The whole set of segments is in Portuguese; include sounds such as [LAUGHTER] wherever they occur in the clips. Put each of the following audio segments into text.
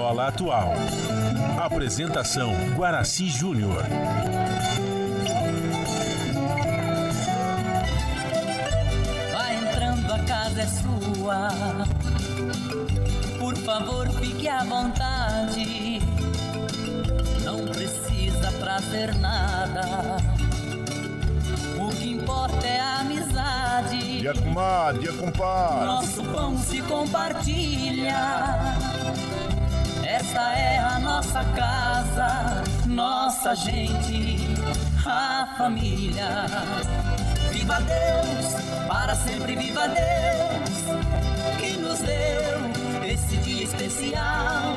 Viola Atual. Apresentação Guaraci Júnior. Vai entrando, a casa é sua. Por favor, fique à vontade. Não precisa trazer nada. O que importa é a amizade. Dia comadre, dia compadre. Nosso pão se compartilha. Esta é a nossa casa, nossa gente, a família. Viva Deus, para sempre viva Deus, que nos deu esse dia especial,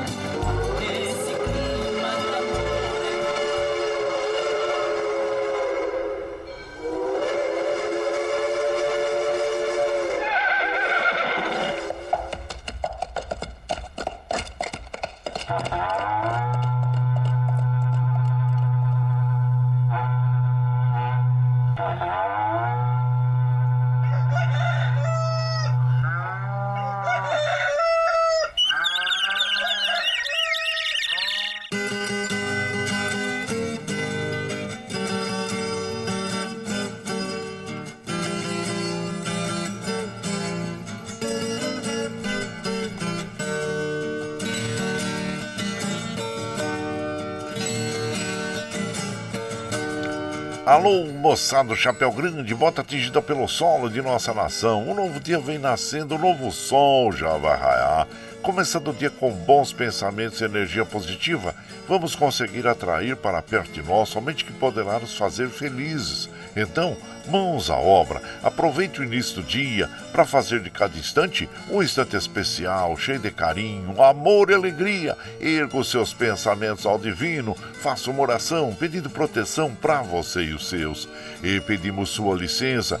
Alô, moçada, chapéu grande, bota atingida pelo solo de nossa nação. Um novo dia vem nascendo, um novo sol já vai raiar. Começando o dia com bons pensamentos e energia positiva, vamos conseguir atrair para perto de nós somente que poderá nos fazer felizes. Então, mãos à obra, aproveite o início do dia para fazer de cada instante um instante especial, cheio de carinho, amor e alegria. Erga os seus pensamentos ao divino, faça uma oração pedindo proteção para você e os seus. E pedimos sua licença,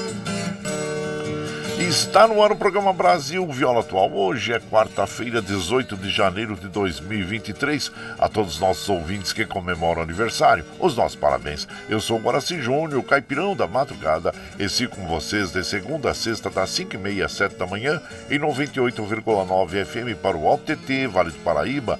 Está no ar o programa Brasil Viola Atual. Hoje é quarta-feira, 18 de janeiro de 2023. A todos os nossos ouvintes que comemoram aniversário, os nossos parabéns. Eu sou o Guaraci Júnior, caipirão da madrugada, e sigo com vocês de segunda a sexta, das 5h30 às 7 da manhã, em 98,9 FM para o Alto TT, Vale do Paraíba,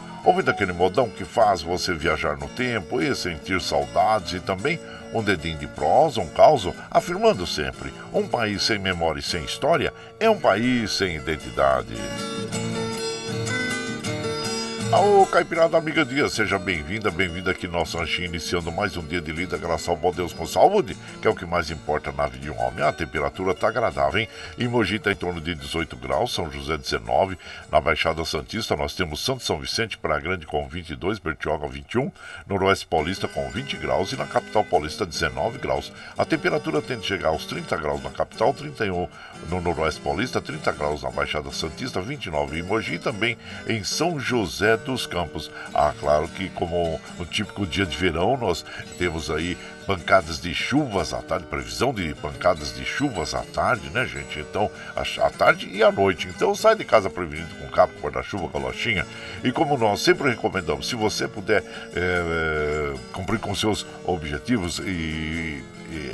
ouvindo aquele modão que faz você viajar no tempo e sentir saudades e também um dedinho de prosa, um caos, afirmando sempre: um país sem memória e sem história é um país sem identidade. Alô, Caipirada Amiga Dia, seja bem-vinda, bem-vinda aqui no nosso ranchinho, iniciando mais um dia de lida, graças ao bom Deus com saúde, que é o que mais importa na vida de um homem. A temperatura tá agradável, hein? Em Mogi tá em torno de 18 graus, São José 19, na Baixada Santista nós temos Santo São Vicente, Praia Grande com 22, Bertioga 21, Noroeste Paulista com 20 graus e na capital paulista 19 graus. A temperatura tende a chegar aos 30 graus na capital, 31 no Noroeste Paulista, 30 graus na Baixada Santista, 29 em Mogi também em São José dos Campos. Ah, claro que como um típico dia de verão, nós temos aí pancadas de chuvas à tarde, previsão de pancadas de chuvas à tarde, né, gente? Então, à tarde e à noite. Então, sai de casa prevenido com capa, guarda-chuva, galochinha. E como nós sempre recomendamos, se você puder é, cumprir com seus objetivos e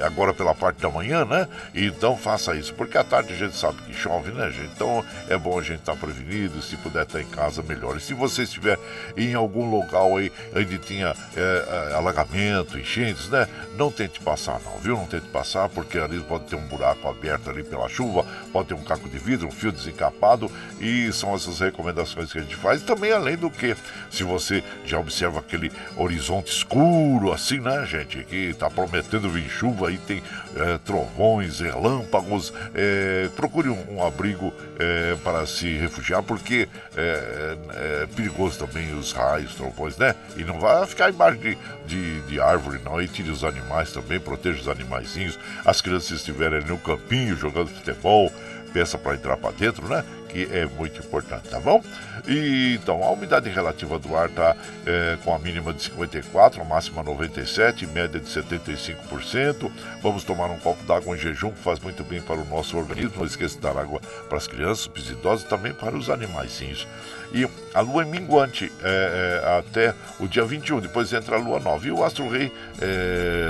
agora pela parte da manhã, né? Então faça isso, porque à tarde a gente sabe que chove, né, gente? Então é bom a gente estar tá prevenido, se puder estar em casa, melhor. E se você estiver em algum local aí onde tinha é, alagamento, enchentes, né? Não tente passar não, viu? Não tente passar, porque ali pode ter um buraco aberto ali pela chuva, pode ter um caco de vidro, um fio desencapado e são essas recomendações que a gente faz. Também além do que, se você já observa aquele horizonte escuro assim, né, gente, que está prometendo vir chuva aí tem é, trovões, relâmpagos, é, procure um, um abrigo é, para se refugiar, porque é, é, perigoso também os raios, trovões, né? E não vai ficar embaixo de, de, de árvore, não. E tire os animais também, proteja os animaizinhos. As crianças estiverem no campinho jogando futebol, peça para entrar para dentro, né? Que é muito importante, tá bom? E, então, a umidade relativa do ar está é, com a mínima de 54, a máxima 97, média de 75%. Vamos tomar um copo d'água em jejum, que faz muito bem para o nosso organismo. Não esqueça de dar água para as crianças, para os idosos e também para os animaizinhos. E a lua é minguante é, é, até o dia 21, depois entra a lua nova. E o Astro Rei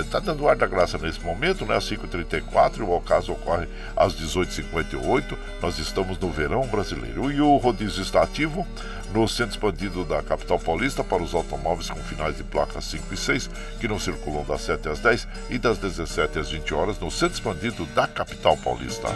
está é, dando ar da graça nesse momento, né, às 5h34, o ocaso ocorre às 18h58. Nós estamos no verão brasileiro. E o rodízio está ativo no centro expandido da capital paulista para os automóveis com finais de placas 5 e 6, que não circulam das 7 às 10 e das 17 às 20 horas no centro expandido da capital paulista.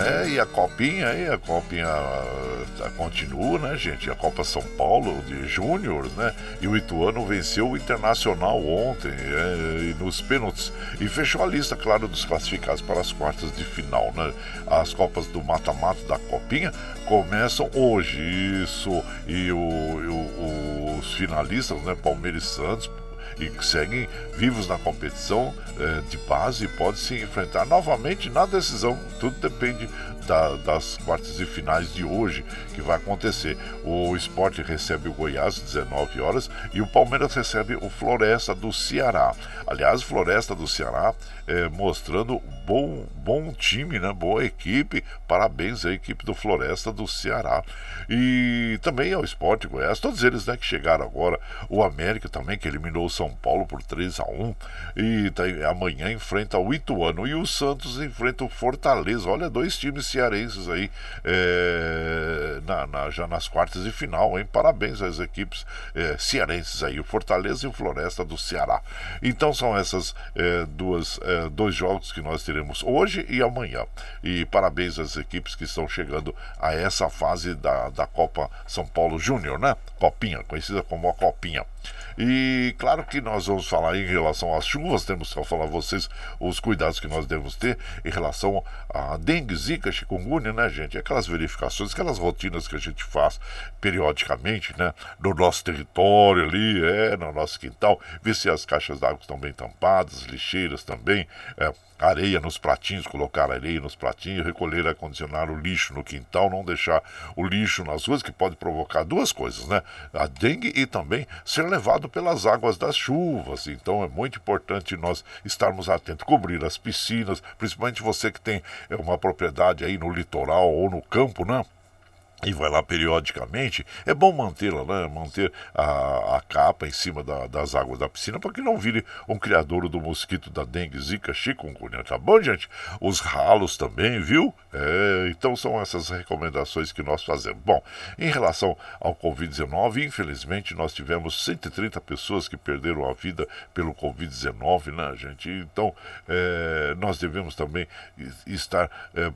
É, e a copinha aí, a copinha a, continua, né, gente? A Copa São Paulo de Júnior, né? E o Ituano venceu o Internacional ontem, é, nos pênaltis. E fechou a lista, claro, dos classificados para as quartas de final, né? As Copas do Mata-Mata da Copinha começam hoje, isso. E o, o, os finalistas, né? Palmeiras e Santos e seguem vivos na competição eh, de base e pode se enfrentar novamente na decisão. Tudo depende da, das quartas e finais de hoje que vai acontecer. O esporte recebe o Goiás às 19 horas e o Palmeiras recebe o Floresta do Ceará. Aliás, Floresta do Ceará é, mostrando bom, bom time, né? boa equipe. Parabéns à equipe do Floresta do Ceará. E também ao Esporte Goiás, todos eles né, que chegaram agora. O América também, que eliminou o São Paulo por 3 a 1 E tá, amanhã enfrenta o Ituano. E o Santos enfrenta o Fortaleza. Olha, dois times cearenses aí é, na, na, já nas quartas de final, hein? Parabéns às equipes é, cearenses aí, o Fortaleza e o Floresta do Ceará. Então são essas é, duas, é, dois jogos que nós teremos hoje e amanhã. E parabéns às equipes que estão chegando a essa fase da, da Copa São Paulo Júnior, né? Copinha, conhecida como a Copinha. E claro que nós vamos falar em relação às chuvas, temos que falar a vocês os cuidados que nós devemos ter em relação a dengue, zika, chikungunya, né, gente? Aquelas verificações, aquelas rotinas que a gente faz periodicamente, né, no nosso território ali, é, no nosso quintal, ver se as caixas d'água estão bem tampadas, lixeiras também, é, areia nos pratinhos, colocar areia nos pratinhos, recolher acondicionar o lixo no quintal, não deixar o lixo nas ruas, que pode provocar duas coisas, né? A dengue e também ser levado pelas águas das chuvas. Então é muito importante nós estarmos atentos, cobrir as piscinas, principalmente você que tem é, uma propriedade aí no litoral ou no campo, né? E vai lá periodicamente, é bom mantê-la, né? manter a, a capa em cima da, das águas da piscina para que não vire um criador do mosquito da dengue, zika, chikungunya, tá bom, gente? Os ralos também, viu? É, então são essas recomendações que nós fazemos. Bom, em relação ao Covid-19, infelizmente nós tivemos 130 pessoas que perderam a vida pelo Covid-19, né, gente? Então é, nós devemos também estar é,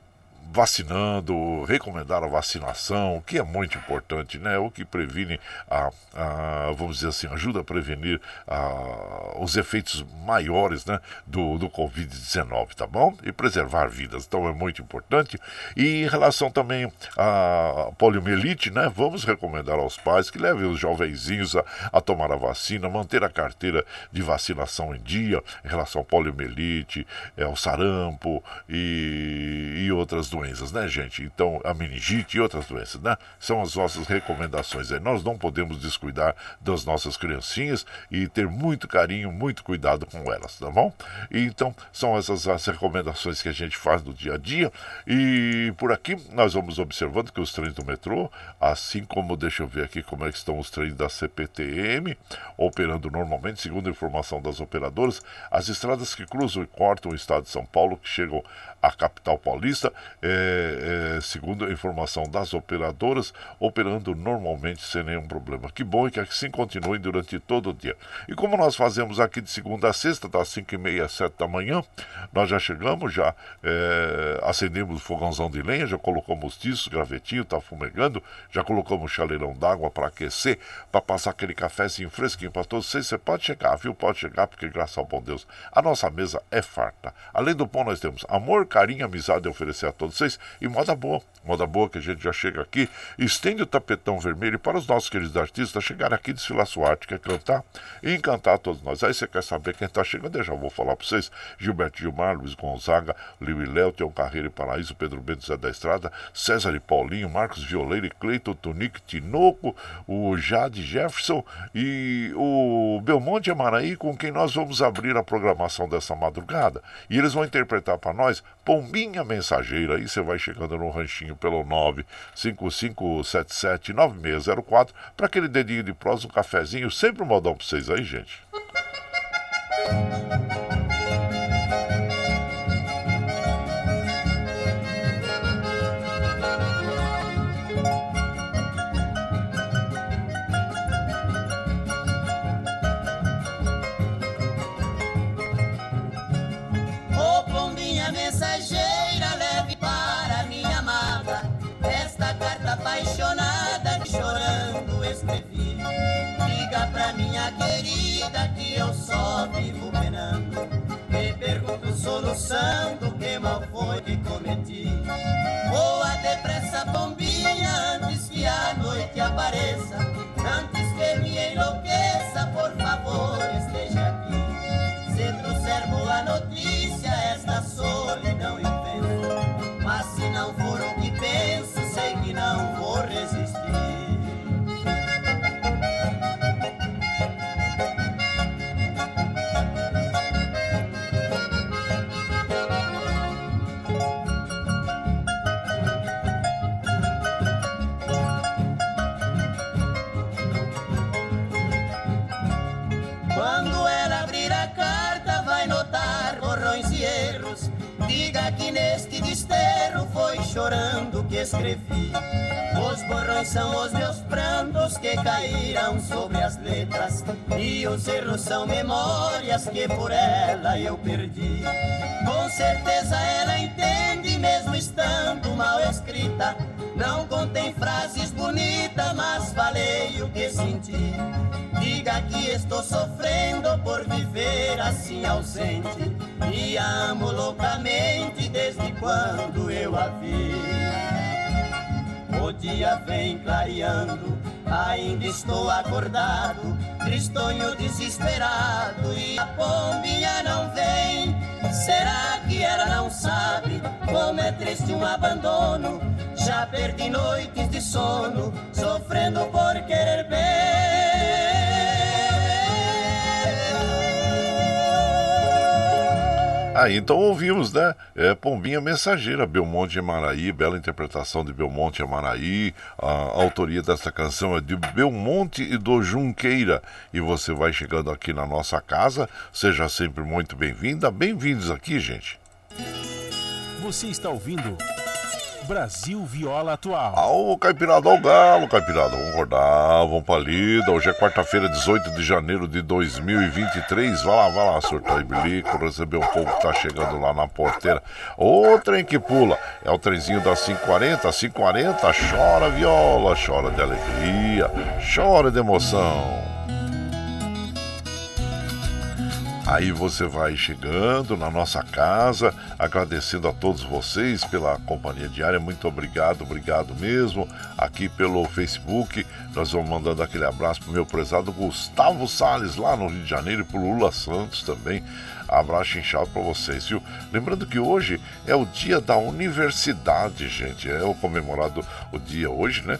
vacinando, recomendar a vacinação, o que é muito importante, né? O que previne, a, a vamos dizer assim, ajuda a prevenir a, os efeitos maiores né, do, do Covid-19, tá bom? E preservar vidas, então é muito importante. E em relação também à poliomielite, né? Vamos recomendar aos pais que levem os jovenzinhos a, a tomar a vacina, manter a carteira de vacinação em dia em relação à poliomielite, é, ao sarampo e, e outras outras doenças, né, gente? Então, a meningite e outras doenças, né? São as nossas recomendações aí. Nós não podemos descuidar das nossas criancinhas e ter muito carinho, muito cuidado com elas, tá bom? E, então, são essas as recomendações que a gente faz no dia a dia. E por aqui nós vamos observando que os trens do metrô, assim como, deixa eu ver aqui como é que estão os trens da CPTM, operando normalmente, segundo a informação das operadoras, as estradas que cruzam e cortam o estado de São Paulo, que chegam à capital paulista, é, é, segundo a informação das operadoras, operando normalmente sem nenhum problema. Que bom e que assim continue durante todo o dia. E como nós fazemos aqui de segunda a sexta, das 5 e meia às 7 da manhã, nós já chegamos, já é, acendemos o fogãozão de lenha, já colocamos tiço, gravetinho, tá fumegando, já colocamos chaleirão d'água para aquecer, para passar aquele cafezinho fresquinho para todos vocês. Você pode chegar, viu? Pode chegar, porque graças ao bom Deus, a nossa mesa é farta. Além do pão, nós temos amor, carinho, amizade a oferecer a todos vocês e moda boa. Moda boa que a gente já chega aqui, estende o tapetão vermelho para os nossos queridos artistas chegarem aqui desfilar sua arte, quer cantar e encantar todos nós. Aí você quer saber quem está chegando? Eu já vou falar para vocês: Gilberto Gilmar, Luiz Gonzaga, Liu e Léo, Teon Carreira e Paraíso, Pedro Bento Zé da Estrada, César e Paulinho, Marcos Violeiro, Cleiton, Tonique, Tinoco, o Jade Jefferson e o Belmonte Amaraí, com quem nós vamos abrir a programação dessa madrugada. E eles vão interpretar para nós Pombinha Mensageira. Aí você vai chegando no ranchinho pelo 955779604 para aquele dedinho de prosa, um cafezinho. Sempre um modão para vocês aí, gente. Que escrevi. Os borrões são os meus prantos que caíram sobre as letras. E os erros são memórias que por ela eu perdi. Com certeza ela entende, mesmo estando mal escrita. Não contém frases bonitas, mas falei o que senti. Diga que estou sofrendo por viver assim ausente. E amo loucamente desde quando eu a vi. Dia vem clareando, ainda estou acordado, tristonho desesperado e a pombinha não vem. Será que ela não sabe como é triste um abandono? Já perdi noites de sono, sofrendo por querer bem. Ah, então ouvimos, né? É, Pombinha Mensageira, Belmonte Amaraí, bela interpretação de Belmonte Amaraí. A autoria dessa canção é de Belmonte e do Junqueira. E você vai chegando aqui na nossa casa, seja sempre muito bem-vinda. Bem-vindos aqui, gente. Você está ouvindo Brasil Viola Atual. Ao Caipirada ao Galo, Caipirada. Vamos rodar, vamos pra lida. Hoje é quarta-feira, 18 de janeiro de 2023. Vai lá, vai lá, surtar bilico, receber o povo que tá chegando lá na porteira. O trem que pula. É o trenzinho das 540, 540. Chora viola, chora de alegria, chora de emoção. Aí você vai chegando na nossa casa, agradecendo a todos vocês pela companhia diária. Muito obrigado, obrigado mesmo. Aqui pelo Facebook, Nós vamos mandando aquele abraço pro meu prezado Gustavo Salles, lá no Rio de Janeiro, e pro Lula Santos também. Abraço inchado para vocês, viu? Lembrando que hoje é o dia da universidade, gente. É o comemorado o dia hoje, né?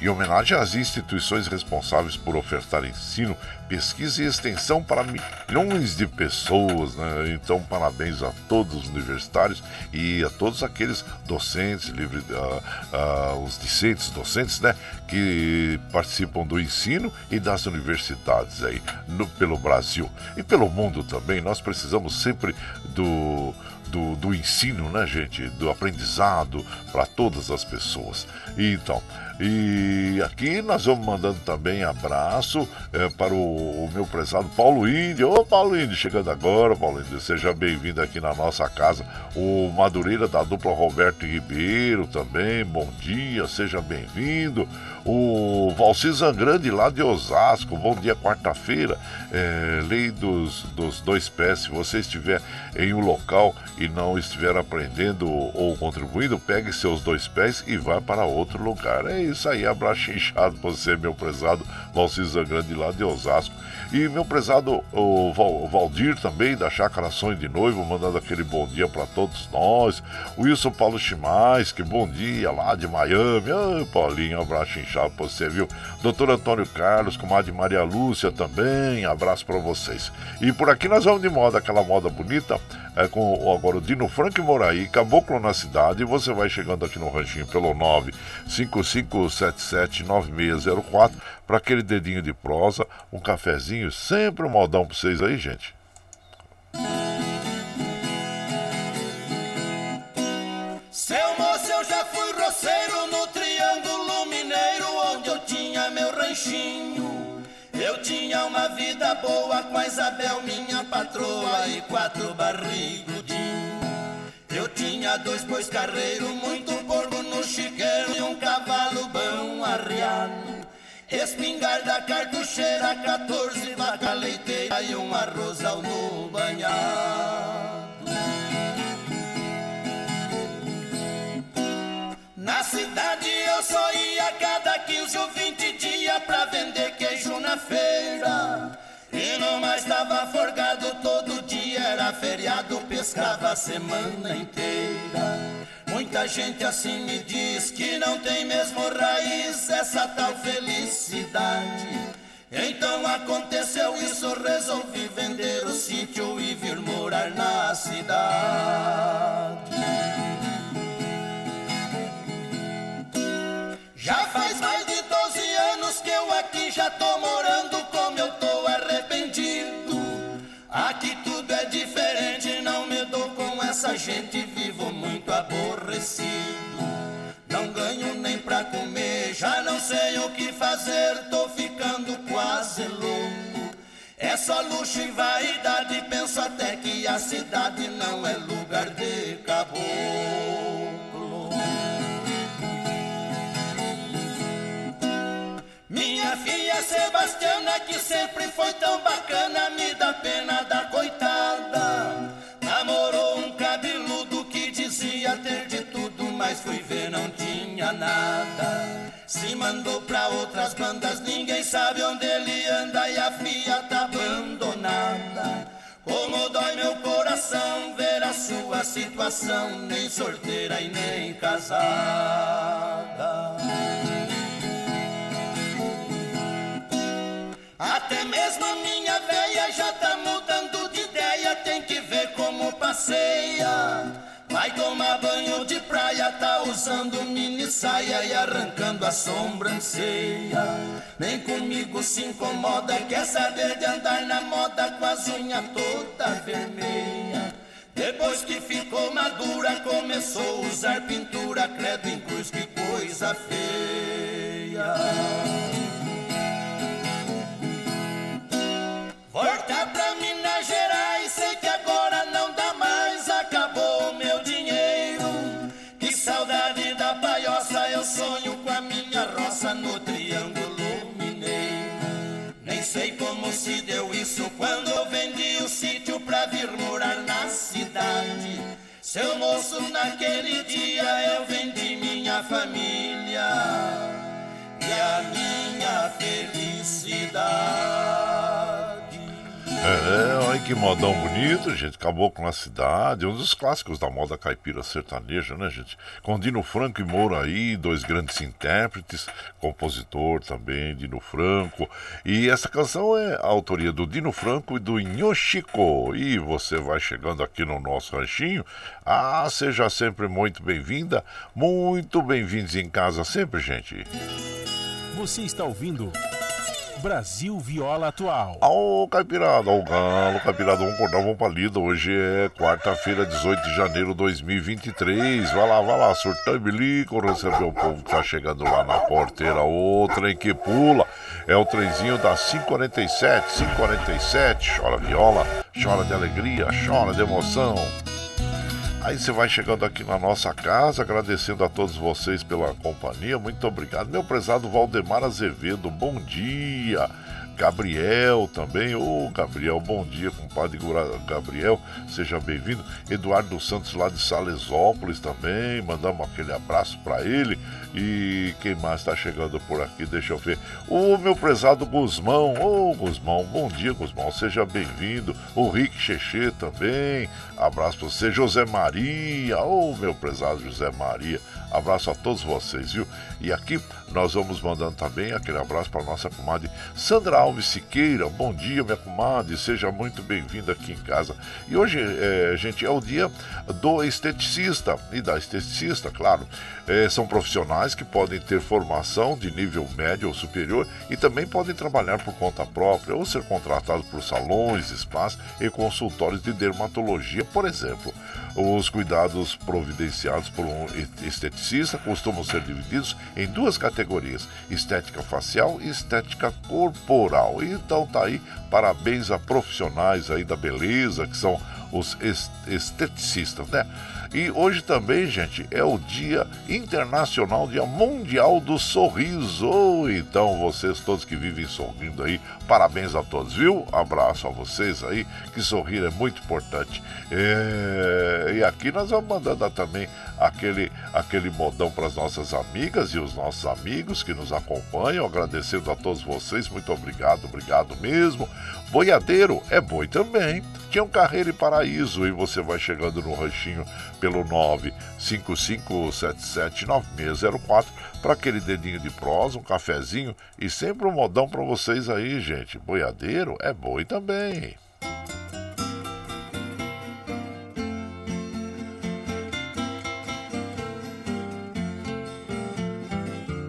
Em homenagem às instituições responsáveis por ofertar ensino, pesquisa e extensão para milhões de pessoas. Né? Então, parabéns a todos os universitários e a todos aqueles docentes, livre, uh, uh, os discentes, docentes, né, que participam do ensino e das universidades aí no, pelo Brasil e pelo mundo também. Nós precisamos sempre do do, do ensino, né, gente? Do aprendizado para todas as pessoas. Então, e aqui nós vamos mandando também abraço é, para o, o, meu prezado Paulo Índio. Ô Paulo Índio, chegando agora, Paulo Índio, seja bem-vindo aqui na nossa casa. O Madureira da dupla Roberto Ribeiro também, bom dia, seja bem-vindo. O Valci Zangrande lá de Osasco, bom dia, quarta-feira. É, lei dos, dos dois pés, se você estiver em um local e não estiver aprendendo ou contribuindo, pegue seus dois pés e vá para outro lugar. É isso aí, abraço inchado pra você, meu prezado Valcisa Grande lá de Osasco. E meu prezado o, Val, o Valdir também, da Chácara Sonho de Noivo, mandando aquele bom dia para todos nós. Wilson Paulo Chimais, que bom dia lá de Miami. Ai, Paulinho, abraço inchado pra você, viu? Doutor Antônio Carlos, comadre Maria Lúcia também, abraço para vocês. E por aqui nós vamos de moda, aquela moda bonita é, com agora o Dino Frank Moraí, Caboclo na Cidade. E você vai chegando aqui no ranchinho pelo 955779604 para aquele dedinho de prosa, um cafezinho, sempre um modão para vocês aí, gente. Seu moço, eu já fui roceiro no Triângulo Mineiro, onde eu tinha meu ranchinho. Eu tinha uma vida boa com a Isabel, minha patroa, e quatro barrigudinhos. Eu tinha dois bois carreiros, muito porco no chiqueiro e um cavalo bom arriado. Espingarda cartucheira, 14 vaca leiteira e um arrozal no banhado. Na cidade eu só ia cada 15 ou 20 dias pra vender queijo na feira. E não mais tava forgado todo dia, era feriado, pescava a semana inteira. Muita gente assim me diz que não tem mesmo raiz essa tal felicidade. Então aconteceu isso, resolvi vender o sítio e vir morar na cidade. Já faz mais de 12 anos que eu aqui já tô morando sei o que fazer, tô ficando quase louco. É só luxo e vaidade, penso até que a cidade não é lugar de caboclo. Minha filha Sebastiana, que sempre foi tão bacana, me dá pena da mas fui ver, não tinha nada. Se mandou pra outras bandas, ninguém sabe onde ele anda e a filha tá abandonada. Como dói meu coração ver a sua situação, nem solteira e nem casada. Até mesmo a minha véia já tá mudando de ideia, tem que ver como passeia. Vai tomar banho usando mini saia e arrancando a sobrancelha. Nem comigo se incomoda, quer saber de andar na moda com as unhas toda vermelha. Depois que ficou madura, começou a usar pintura, credo em cruz, que coisa feia. Volta pra Seu moço, naquele dia eu vendi minha família. e a minha felicidade. É, olha que modão bonito, gente. Acabou com a cidade. Um dos clássicos da moda caipira sertaneja, né, gente? Com Dino Franco e Mouraí, dois grandes intérpretes, compositor também, Dino Franco. E essa canção é a autoria do Dino Franco e do Inhoshiko. E você vai chegando aqui no nosso ranchinho. Ah, seja sempre muito bem-vinda. Muito bem-vindos em casa sempre, gente. Você está ouvindo Brasil Viola Atual. Ô, Caipirada, o Galo, Caipirada, vamos acordar, vamos pra lida. Hoje é quarta-feira, 18 de janeiro de 2023. Vai lá, vai lá, surtão e bilico, receber o povo que tá chegando lá na porteira. O trem que pula é o trenzinho da 547, 547. Chora viola, chora de alegria, chora de emoção. Aí você vai chegando aqui na nossa casa, agradecendo a todos vocês pela companhia. Muito obrigado. Meu prezado Valdemar Azevedo, bom dia. Gabriel também. Ô, Gabriel, bom dia, compadre Gabriel, seja bem-vindo. Eduardo Santos lá de Salesópolis também, mandamos aquele abraço para ele. E quem mais está chegando por aqui? Deixa eu ver. O meu prezado Guzmão. Ô, Guzmão, bom dia, Guzmão, seja bem-vindo. O Rick Cheche também. Abraço para você, José Maria. Ô, meu prezado José Maria. Abraço a todos vocês, viu? E aqui nós vamos mandando também aquele abraço para nossa comadre Sandra Alves Siqueira. Bom dia, minha comadre, seja muito bem-vinda aqui em casa. E hoje, é, gente, é o dia do esteticista e da esteticista, claro. É, são profissionais que podem ter formação de nível médio ou superior e também podem trabalhar por conta própria ou ser contratados por salões, spas e consultórios de dermatologia, por exemplo. Os cuidados providenciados por um esteticista costumam ser divididos em duas categorias: estética facial e estética corporal. Então tá aí, parabéns a profissionais aí da beleza, que são os esteticistas, né? E hoje também, gente, é o Dia Internacional, Dia Mundial do Sorriso. Então, vocês todos que vivem sorrindo aí, parabéns a todos, viu? Abraço a vocês aí, que sorrir é muito importante. É... E aqui nós vamos mandando também aquele, aquele modão para as nossas amigas e os nossos amigos que nos acompanham, agradecendo a todos vocês, muito obrigado, obrigado mesmo. Boiadeiro é boi também. Tinha um carreiro e paraíso e você vai chegando no ranchinho pelo 955779604 para aquele dedinho de prosa, um cafezinho e sempre um modão para vocês aí, gente. Boiadeiro é boi também.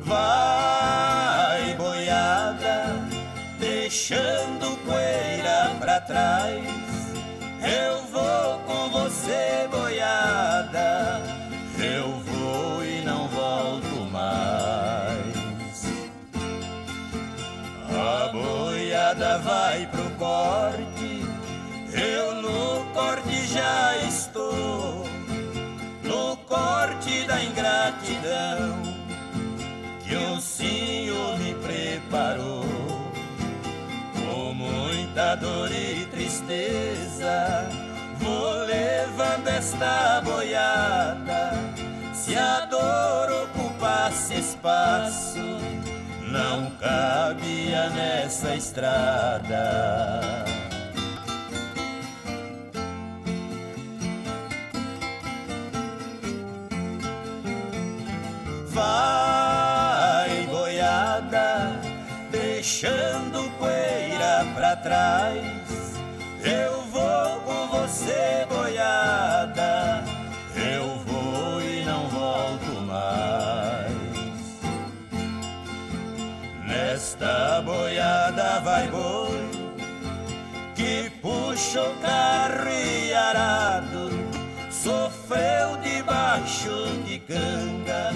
Vai, boiada, deixando poeira pra trás. Eu vou com você, boiada. Eu vou e não volto mais. A boiada vai pro corte. Eu no corte já estou. No corte da ingratidão que o Senhor me preparou. Com muita dor e tristeza, vou levando esta boiada. Se a dor ocupasse espaço, não cabia nessa estrada. Vai, deixando poeira pra trás. Eu vou com você, boiada. Eu vou e não volto mais. Nesta boiada vai boi que puxa o carro e arado. Sofreu debaixo de canga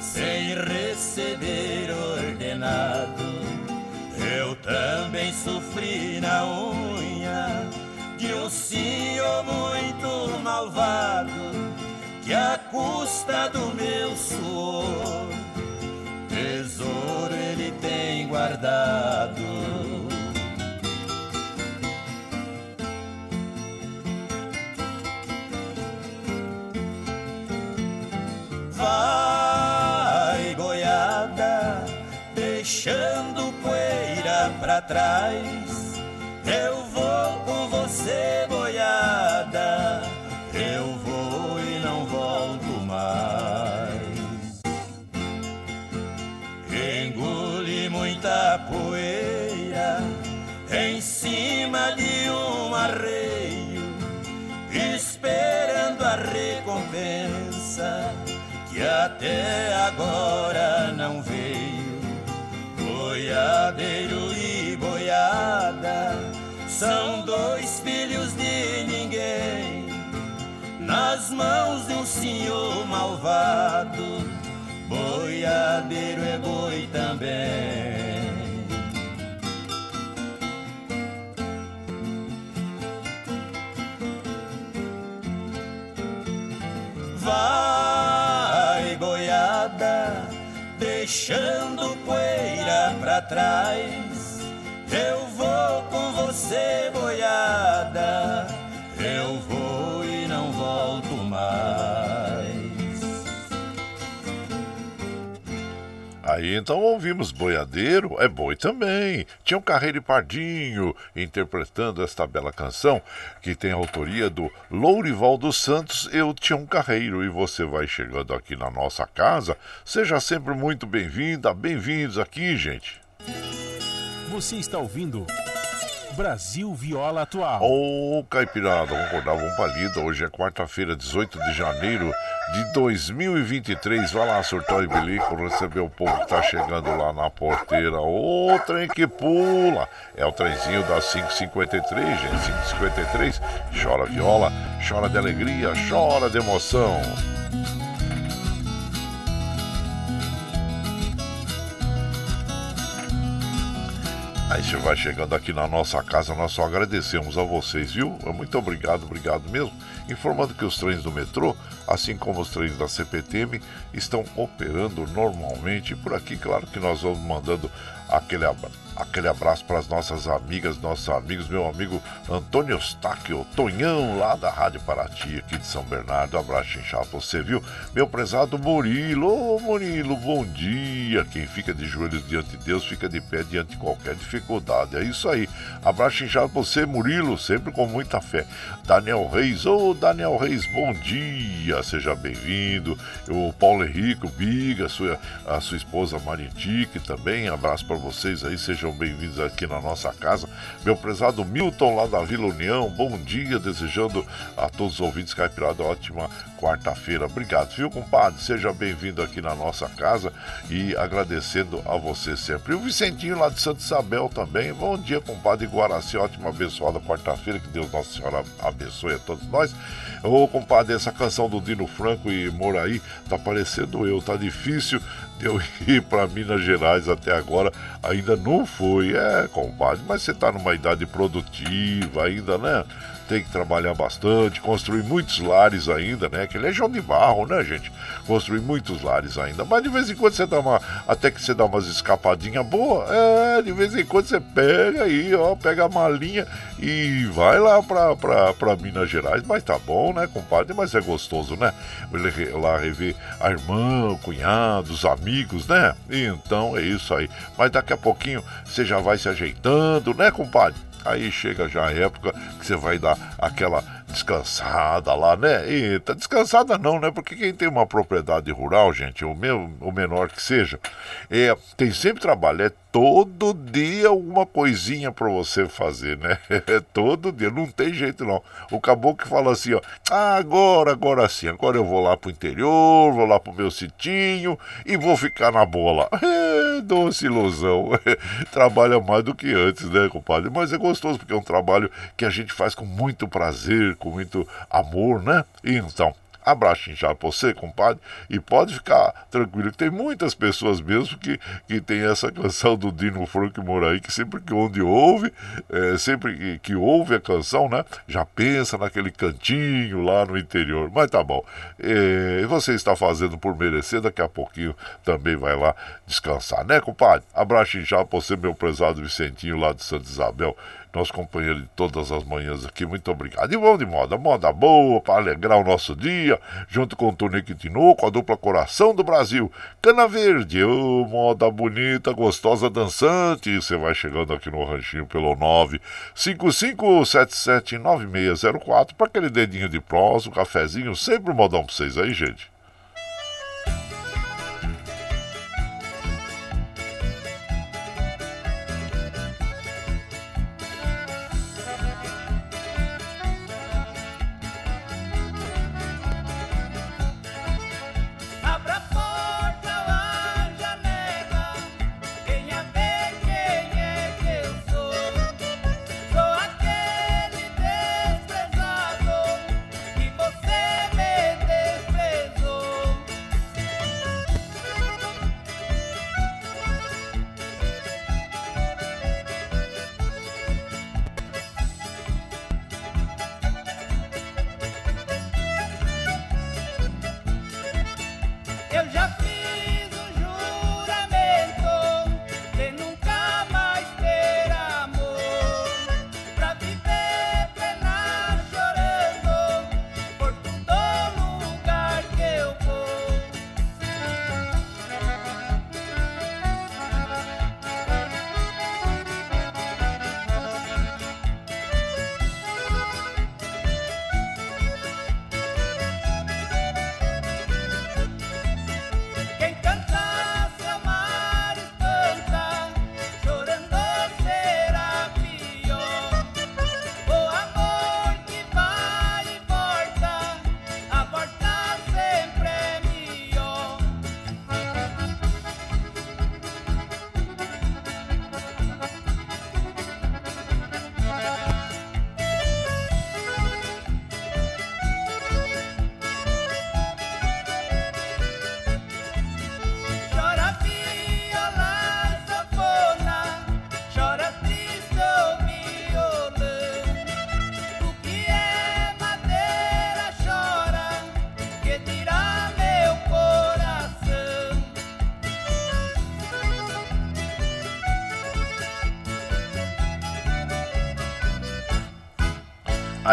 sem receber ordenado. Eu também sofri na unha de um senhor muito malvado que a custa do meu suor tesouro ele tem guardado. Pra trás. Eu vou com você, boiada. Eu vou e não volto mais. Engoli muita poeira em cima de um arreio, esperando a recompensa que até agora não veio. Boiadeiro são dois filhos de ninguém, nas mãos de um senhor malvado. Boiadeiro é boi também. Vai, boiada, deixando poeira pra trás. Eu vou com você, boiada. Eu vou e não volto mais. Aí então ouvimos Boiadeiro, é boi também. Tinha um Carreiro e Pardinho interpretando esta bela canção que tem a autoria do Lourival dos Santos, Eu Tinha um Carreiro. E você vai chegando aqui na nossa casa, seja sempre muito bem-vinda, bem-vindos aqui, gente. Você está ouvindo Brasil Viola Atual. Ô, Caipirada, vamos acordar, vamos pra lida. Hoje é quarta-feira, 18 de janeiro de 2023. Vai lá, surtão e bilico, receber o povo que tá chegando lá na porteira. Ô, trem que pula. É o trenzinho das 553, gente. 553. Chora viola, chora de alegria, chora de emoção. Aí você vai chegando aqui na nossa casa, nós só agradecemos a vocês, viu? Muito obrigado, obrigado mesmo. Informando que os trens do metrô, assim como os trens da CPTM, estão operando normalmente. Por aqui, claro que nós vamos mandando aquele, abra aquele abraço para as nossas amigas, nossos amigos, meu amigo Antônio Eustáquio, Tonhão, lá da Rádio Paraty, aqui de São Bernardo. Um abraço inchado pra você, viu? Meu prezado Murilo, ô Murilo, bom dia. Quem fica de joelhos diante de Deus fica de pé diante de qualquer dificuldade. É isso aí. Abraço inchado pra você, Murilo, sempre com muita fé. Daniel Reis, ô Daniel Reis, bom dia, seja bem-vindo. O Paulo Henrique, o Biga, a sua, a sua esposa Maritique também. Abraço para vocês aí, sejam bem-vindos aqui na nossa casa. Meu prezado Milton, lá da Vila União, bom dia, desejando a todos os ouvintes caipirada ótima quarta-feira. Obrigado, viu, compadre? Seja bem-vindo aqui na nossa casa e agradecendo a você sempre. E o Vicentinho lá de Santa Isabel também. Bom dia, compadre Guaraci, ótima abençoada quarta-feira, que Deus Nossa Senhora abençoe a todos nós. Ô, compadre, essa canção do Dino Franco e Moraí tá parecendo eu, tá difícil eu ir para Minas Gerais até agora, ainda não fui. É, compadre, mas você tá numa idade produtiva ainda, né? Tem que trabalhar bastante, construir muitos lares ainda, né? Que ele é João de Barro, né, gente? Construir muitos lares ainda. Mas de vez em quando você dá uma. Até que você dá umas escapadinhas boas, é, de vez em quando você pega aí, ó, pega a malinha e vai lá pra, pra, pra Minas Gerais. Mas tá bom, né, compadre? Mas é gostoso, né? Lá rever a irmã, o cunhado, os amigos, né? Então é isso aí. Mas daqui a pouquinho você já vai se ajeitando, né, compadre? Aí chega já a época que você vai dar aquela descansada lá, né? Eita, descansada não, né? Porque quem tem uma propriedade rural, gente, o, meu, o menor que seja, é, tem sempre trabalho, é todo dia alguma coisinha para você fazer, né? [LAUGHS] É todo dia, não tem jeito não. O caboclo fala assim, ó, ah, agora, agora sim, agora eu vou lá pro interior, vou lá pro meu sitinho e vou ficar na bola. [LAUGHS] É, doce ilusão. [LAUGHS] Trabalha mais do que antes, né, compadre? Mas é gostoso porque é um trabalho que a gente faz com muito prazer, com muito amor, né? Então, abraço inchado pra você, compadre, e pode ficar tranquilo que tem muitas pessoas mesmo que, que tem essa canção do Dino Franco Moraí, que sempre que onde ouve, é, sempre que, que ouve a canção, né, já pensa naquele cantinho lá no interior, mas tá bom. É, você está fazendo por merecer, daqui a pouquinho também vai lá descansar, né, compadre? Abraço inchado pra você, meu prezado Vicentinho lá de Santa Isabel, nosso companheiro de todas as manhãs aqui. Muito obrigado. E vamos de moda, moda boa para alegrar o nosso dia, junto com o Tonico Tinoco, a dupla Coração do Brasil. Cana Verde, oh, moda bonita, gostosa, dançante. Você vai chegando aqui no ranchinho pelo 955779604 para aquele dedinho de prós, um cafezinho, sempre um modão para vocês aí, gente.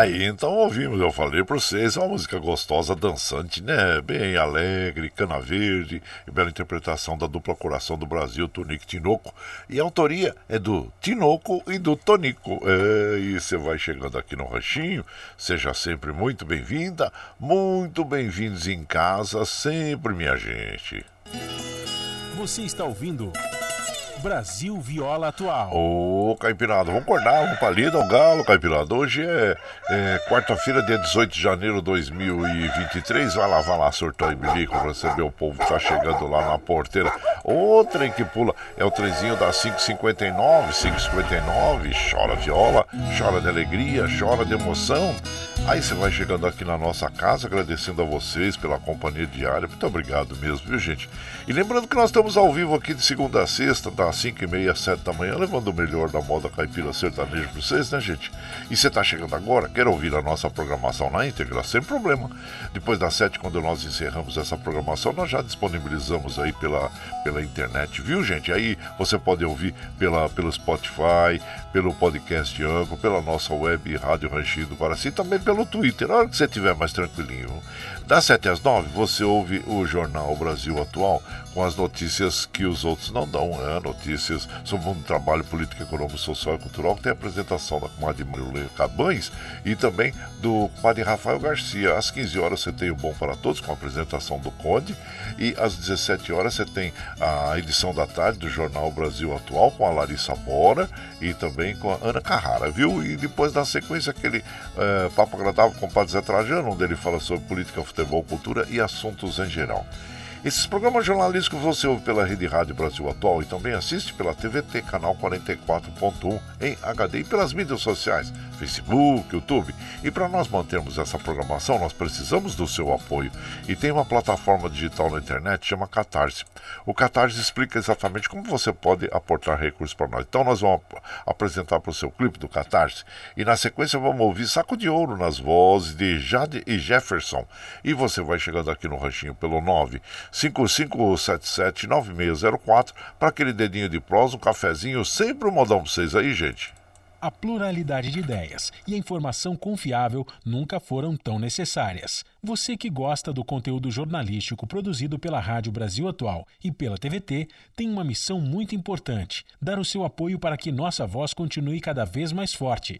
Aí então ouvimos, eu falei para vocês, é uma música gostosa, dançante, né? Bem alegre, cana verde, bela interpretação da dupla Coração do Brasil, Tonico Tinoco. E a autoria é do Tinoco e do Tonico. É, e você vai chegando aqui no Ranchinho, seja sempre muito bem-vinda, muito bem-vindos em casa, sempre, minha gente. Você está ouvindo. Brasil Viola Atual. Ô, Caipirada, vamos acordar, vamos pra lida galo, Caipirada. Hoje é, é quarta-feira, dia 18 de janeiro de 2023. Vai lá, vai lá, surtou e bilico, receber o povo que tá chegando lá na porteira. O trem que pula é o trenzinho da 559, 559. Chora viola, chora de alegria, chora de emoção. Aí você vai chegando aqui na nossa casa, agradecendo a vocês pela companhia diária. Muito obrigado mesmo, viu, gente? E lembrando que nós estamos ao vivo aqui de segunda a sexta, das 5 e meia às 7 da manhã, levando o melhor da moda caipira sertaneja para vocês, né, gente? E você está chegando agora, quer ouvir a nossa programação na íntegra? Sem problema. Depois das 7, quando nós encerramos essa programação, nós já disponibilizamos aí pela, pela internet, viu, gente? Aí você pode ouvir pela, pelo Spotify, pelo podcast Anco, pela nossa web Rádio Ranchido para si, também pelo Twitter, na hora que você estiver mais tranquilinho. Das 7 às 9, você ouve o Jornal Brasil Atual com as notícias que os outros não dão, né? notícias sobre o trabalho político, econômico, social e cultural, que tem a apresentação da comadre Marilene Cabães e também do comadre Rafael Garcia. Às 15 horas você tem o Bom para Todos, com a apresentação do Conde, e às 17 horas você tem a edição da tarde do Jornal Brasil Atual, com a Larissa Bora e também com a Ana Carrara, viu? E depois, na sequência, aquele uh, papo agradável com o Padre Zé Trajano, onde ele fala sobre política, futebol, cultura e assuntos em geral. Esses programas jornalísticos você ouve pela Rede Rádio Brasil Atual e também assiste pela TVT, canal 44.1 em HD e pelas mídias sociais, Facebook, YouTube. E para nós mantermos essa programação, nós precisamos do seu apoio. E tem uma plataforma digital na internet chama Catarse. O Catarse explica exatamente como você pode aportar recursos para nós. Então nós vamos apresentar para o seu clipe do Catarse e na sequência vamos ouvir Saco de Ouro nas vozes de Jade e Jefferson. E você vai chegando aqui no ranchinho pelo 9 55779604 para aquele dedinho de prosa, um cafezinho, sempre um modão para vocês aí, gente. a pluralidade de ideias e a informação confiável nunca foram tão necessárias. Você que gosta do conteúdo jornalístico produzido pela Rádio Brasil Atual e pela TVT tem uma missão muito importante: dar o seu apoio para que nossa voz continue cada vez mais forte.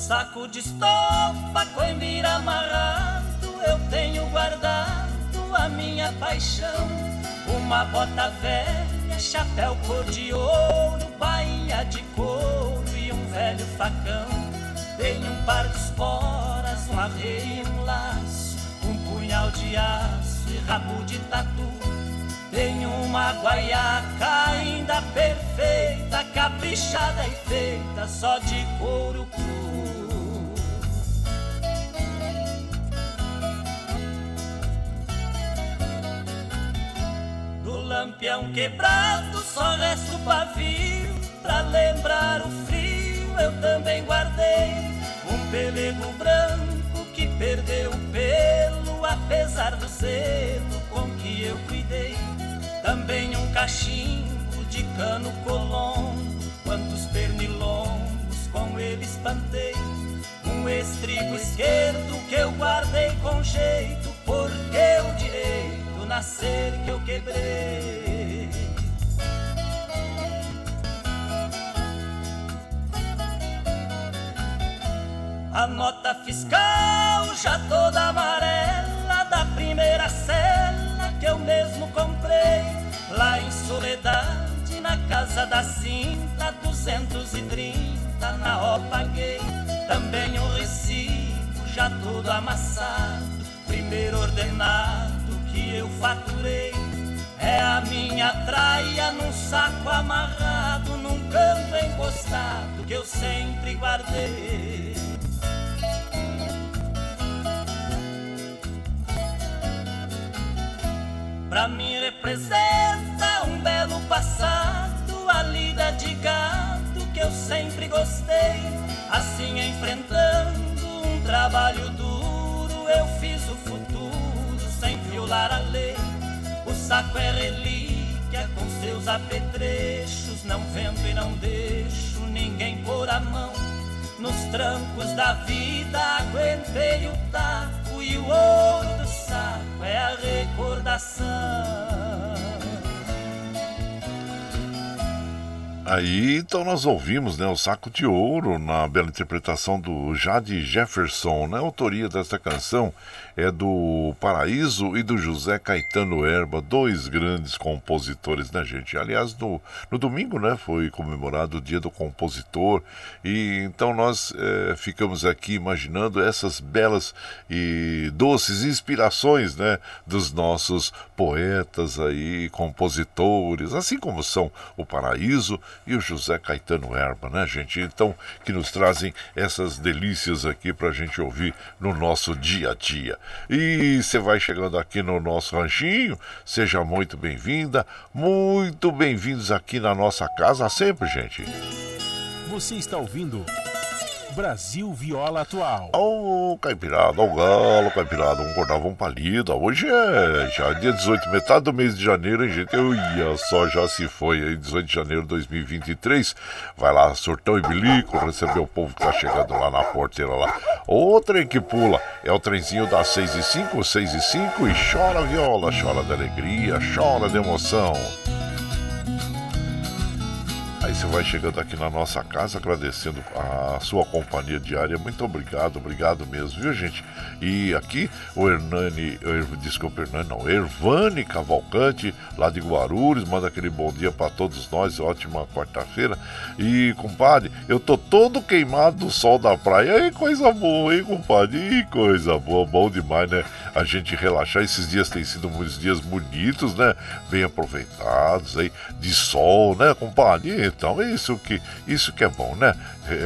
Saco de estopa, coimbira amarrado, eu tenho guardado a minha paixão. Uma bota velha, chapéu cor de ouro, bainha de couro e um velho facão. Tenho um par de esporas, um arreio, um laço, um punhal de aço e rabo de tatu. Tenho uma guaiaca ainda perfeita, caprichada e feita só de couro cru. Lampião quebrado, só resta o pavio. Pra lembrar o frio, eu também guardei um pelego branco que perdeu o pelo, apesar do zelo com que eu cuidei. Também um cachimbo de cano colombo, quantos pernilongos com ele espantei. Um estribo esquerdo que eu guardei com jeito, nascer que eu quebrei. A nota fiscal já toda amarela da primeira cela que eu mesmo comprei lá em Soledade, na casa da Cinta, 230 na O paguei. Também o recibo já todo amassado, primeiro ordenado que eu faturei é a minha traia num saco amarrado, num canto encostado que eu sempre guardei. Pra mim representa um belo passado, a lida de gado que eu sempre gostei. Assim enfrentando um trabalho duro, eu fiz violar a lei. O saco é relíquia com seus apetrechos. Não vendo e não deixo ninguém pôr a mão. Nos trancos da vida aguentei o taco e o ouro do saco é a recordação. Aí então nós ouvimos né, o Saco de Ouro na bela interpretação do Jade Jefferson. Né? Autoria desta canção é do Paraíso e do José Caetano Erba, dois grandes compositores, né, gente? Aliás, no, no domingo né, foi comemorado o Dia do Compositor e então nós é, ficamos aqui imaginando essas belas e doces inspirações né, dos nossos poetas aí, compositores, assim como são o Paraíso e o José Caetano Erba, né, gente? Então, que nos trazem essas delícias aqui para a gente ouvir no nosso dia a dia. E você vai chegando aqui no nosso ranchinho, seja muito bem-vinda, muito bem-vindos aqui na nossa casa sempre, gente. Você está ouvindo Brasil Viola Atual. Ô, oh, Caipirada, o galo, Caipirada, um cortava um palida. Hoje é já dia 18, metade do mês de janeiro, hein, gente? Eu ia só, já se foi aí, 18 de janeiro de 2023. Vai lá, sortão e bilico, receber o povo que tá chegando lá na porteira lá. O trem que pula é o trenzinho das 6 e 5, 6 e 5 e chora viola, chora de alegria, chora de emoção. Você vai chegando aqui na nossa casa, agradecendo a sua companhia diária. Muito obrigado, obrigado mesmo, viu, gente? E aqui o Hernani, desculpa, Hernani, não, Ervani Cavalcante, lá de Guarulhos, manda aquele bom dia para todos nós, ótima quarta-feira. E, compadre, eu tô todo queimado do sol da praia. Aí, coisa boa, hein, compadre? Ih, coisa boa, bom demais, né? A gente relaxar. Esses dias têm sido muitos dias bonitos, né? Bem aproveitados aí, de sol, né, compadre? Então, é isso que, isso que é bom, né?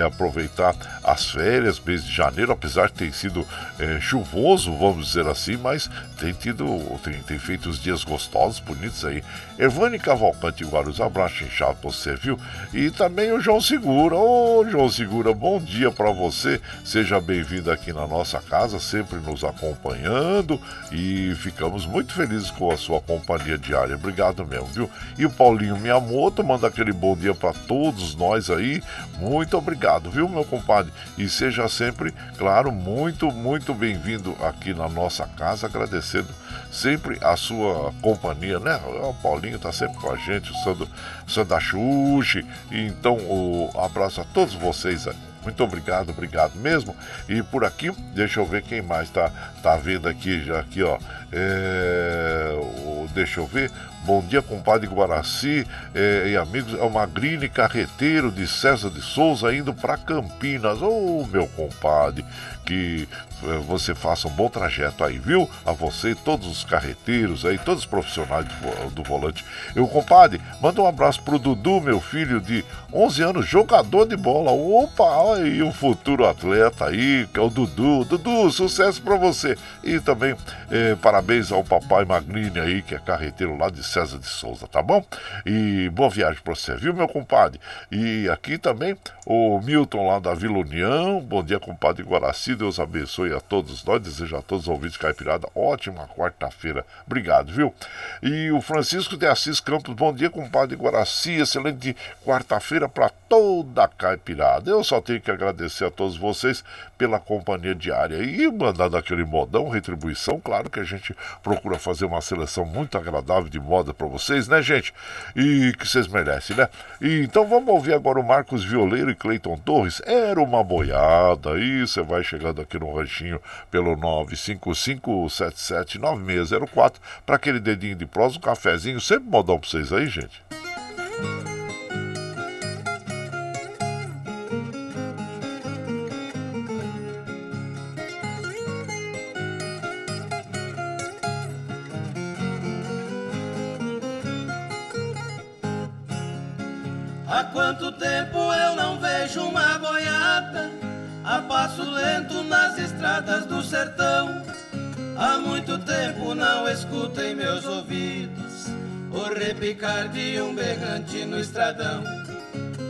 Aproveitar as férias, mês de janeiro, apesar de ter sido é, chuvoso, vamos dizer assim, mas tem tido, tem, tem feito os dias gostosos, bonitos aí. Evane Cavalcante Guarulhos, abraço inchado pra você, viu? E também o João Segura. Ô, João Segura, bom dia para você. Seja bem-vindo aqui na nossa casa, sempre nos acompanhando e ficamos muito felizes com a sua companhia diária. Obrigado mesmo, viu? E o Paulinho Miyamoto manda aquele bom dia para todos nós aí. Muito obrigado, viu, meu compadre? E seja sempre, claro, muito, muito bem-vindo aqui na nossa casa, agradecendo sempre a sua companhia, né? O Paulinho tá sempre com a gente, o Sandro, Sandra Xuxi. Então, o abraço a todos vocês aí. Muito obrigado, obrigado mesmo. E por aqui, deixa eu ver quem mais tá, tá vendo aqui já aqui, ó. É, o, deixa eu ver. Bom dia, compadre Guaraci é, e amigos. É o Magrini Carreteiro de César de Souza indo para Campinas. Ô, oh, meu compadre, que eh, você faça um bom trajeto aí, viu? A você e todos os carreteiros aí, todos os profissionais do, do volante. Eu, compadre, manda um abraço pro Dudu, meu filho de 11 anos, jogador de bola. Opa, aí o futuro atleta aí, que é o Dudu. Dudu, sucesso para você. E também eh, parabéns ao papai Magrini aí, que é carreteiro lá de César de Souza, tá bom? E boa viagem pra você, viu, meu compadre? E aqui também o Milton lá da Vila União. Bom dia, compadre Guaraci. Deus abençoe a todos nós, desejo a todos os ouvintes Caipirada ótima quarta-feira. Obrigado, viu? E o Francisco de Assis Campos, bom dia, compadre Guaraci, excelente quarta-feira para toda a Caipirada. Eu só tenho que agradecer a todos vocês pela companhia diária e mandando aquele modão, retribuição. Claro que a gente procura fazer uma seleção muito agradável de moda para vocês, né, gente? E que vocês merecem, né? E, então vamos ouvir agora o Marcos Violeiro e Cleiton Torres. Era uma boiada. Aí você vai chegando aqui no ranchinho pelo 955779604 para aquele dedinho de prosa, um cafezinho. Sempre modão para vocês aí, gente. Quanto tempo eu não vejo uma boiada a passo lento nas estradas do sertão. Há muito tempo não escuto em meus ouvidos o repicar de um berrante no estradão.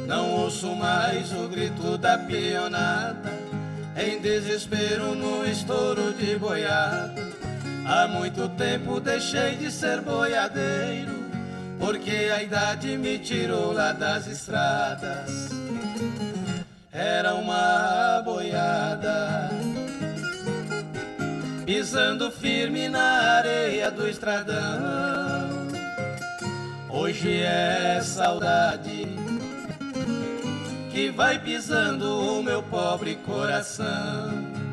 Não ouço mais o grito da pionada, em desespero no estouro de boiada. Há muito tempo deixei de ser boiadeiro porque a idade me tirou lá das estradas. Era uma boiada, pisando firme na areia do estradão. Hoje é saudade que vai pisando o meu pobre coração.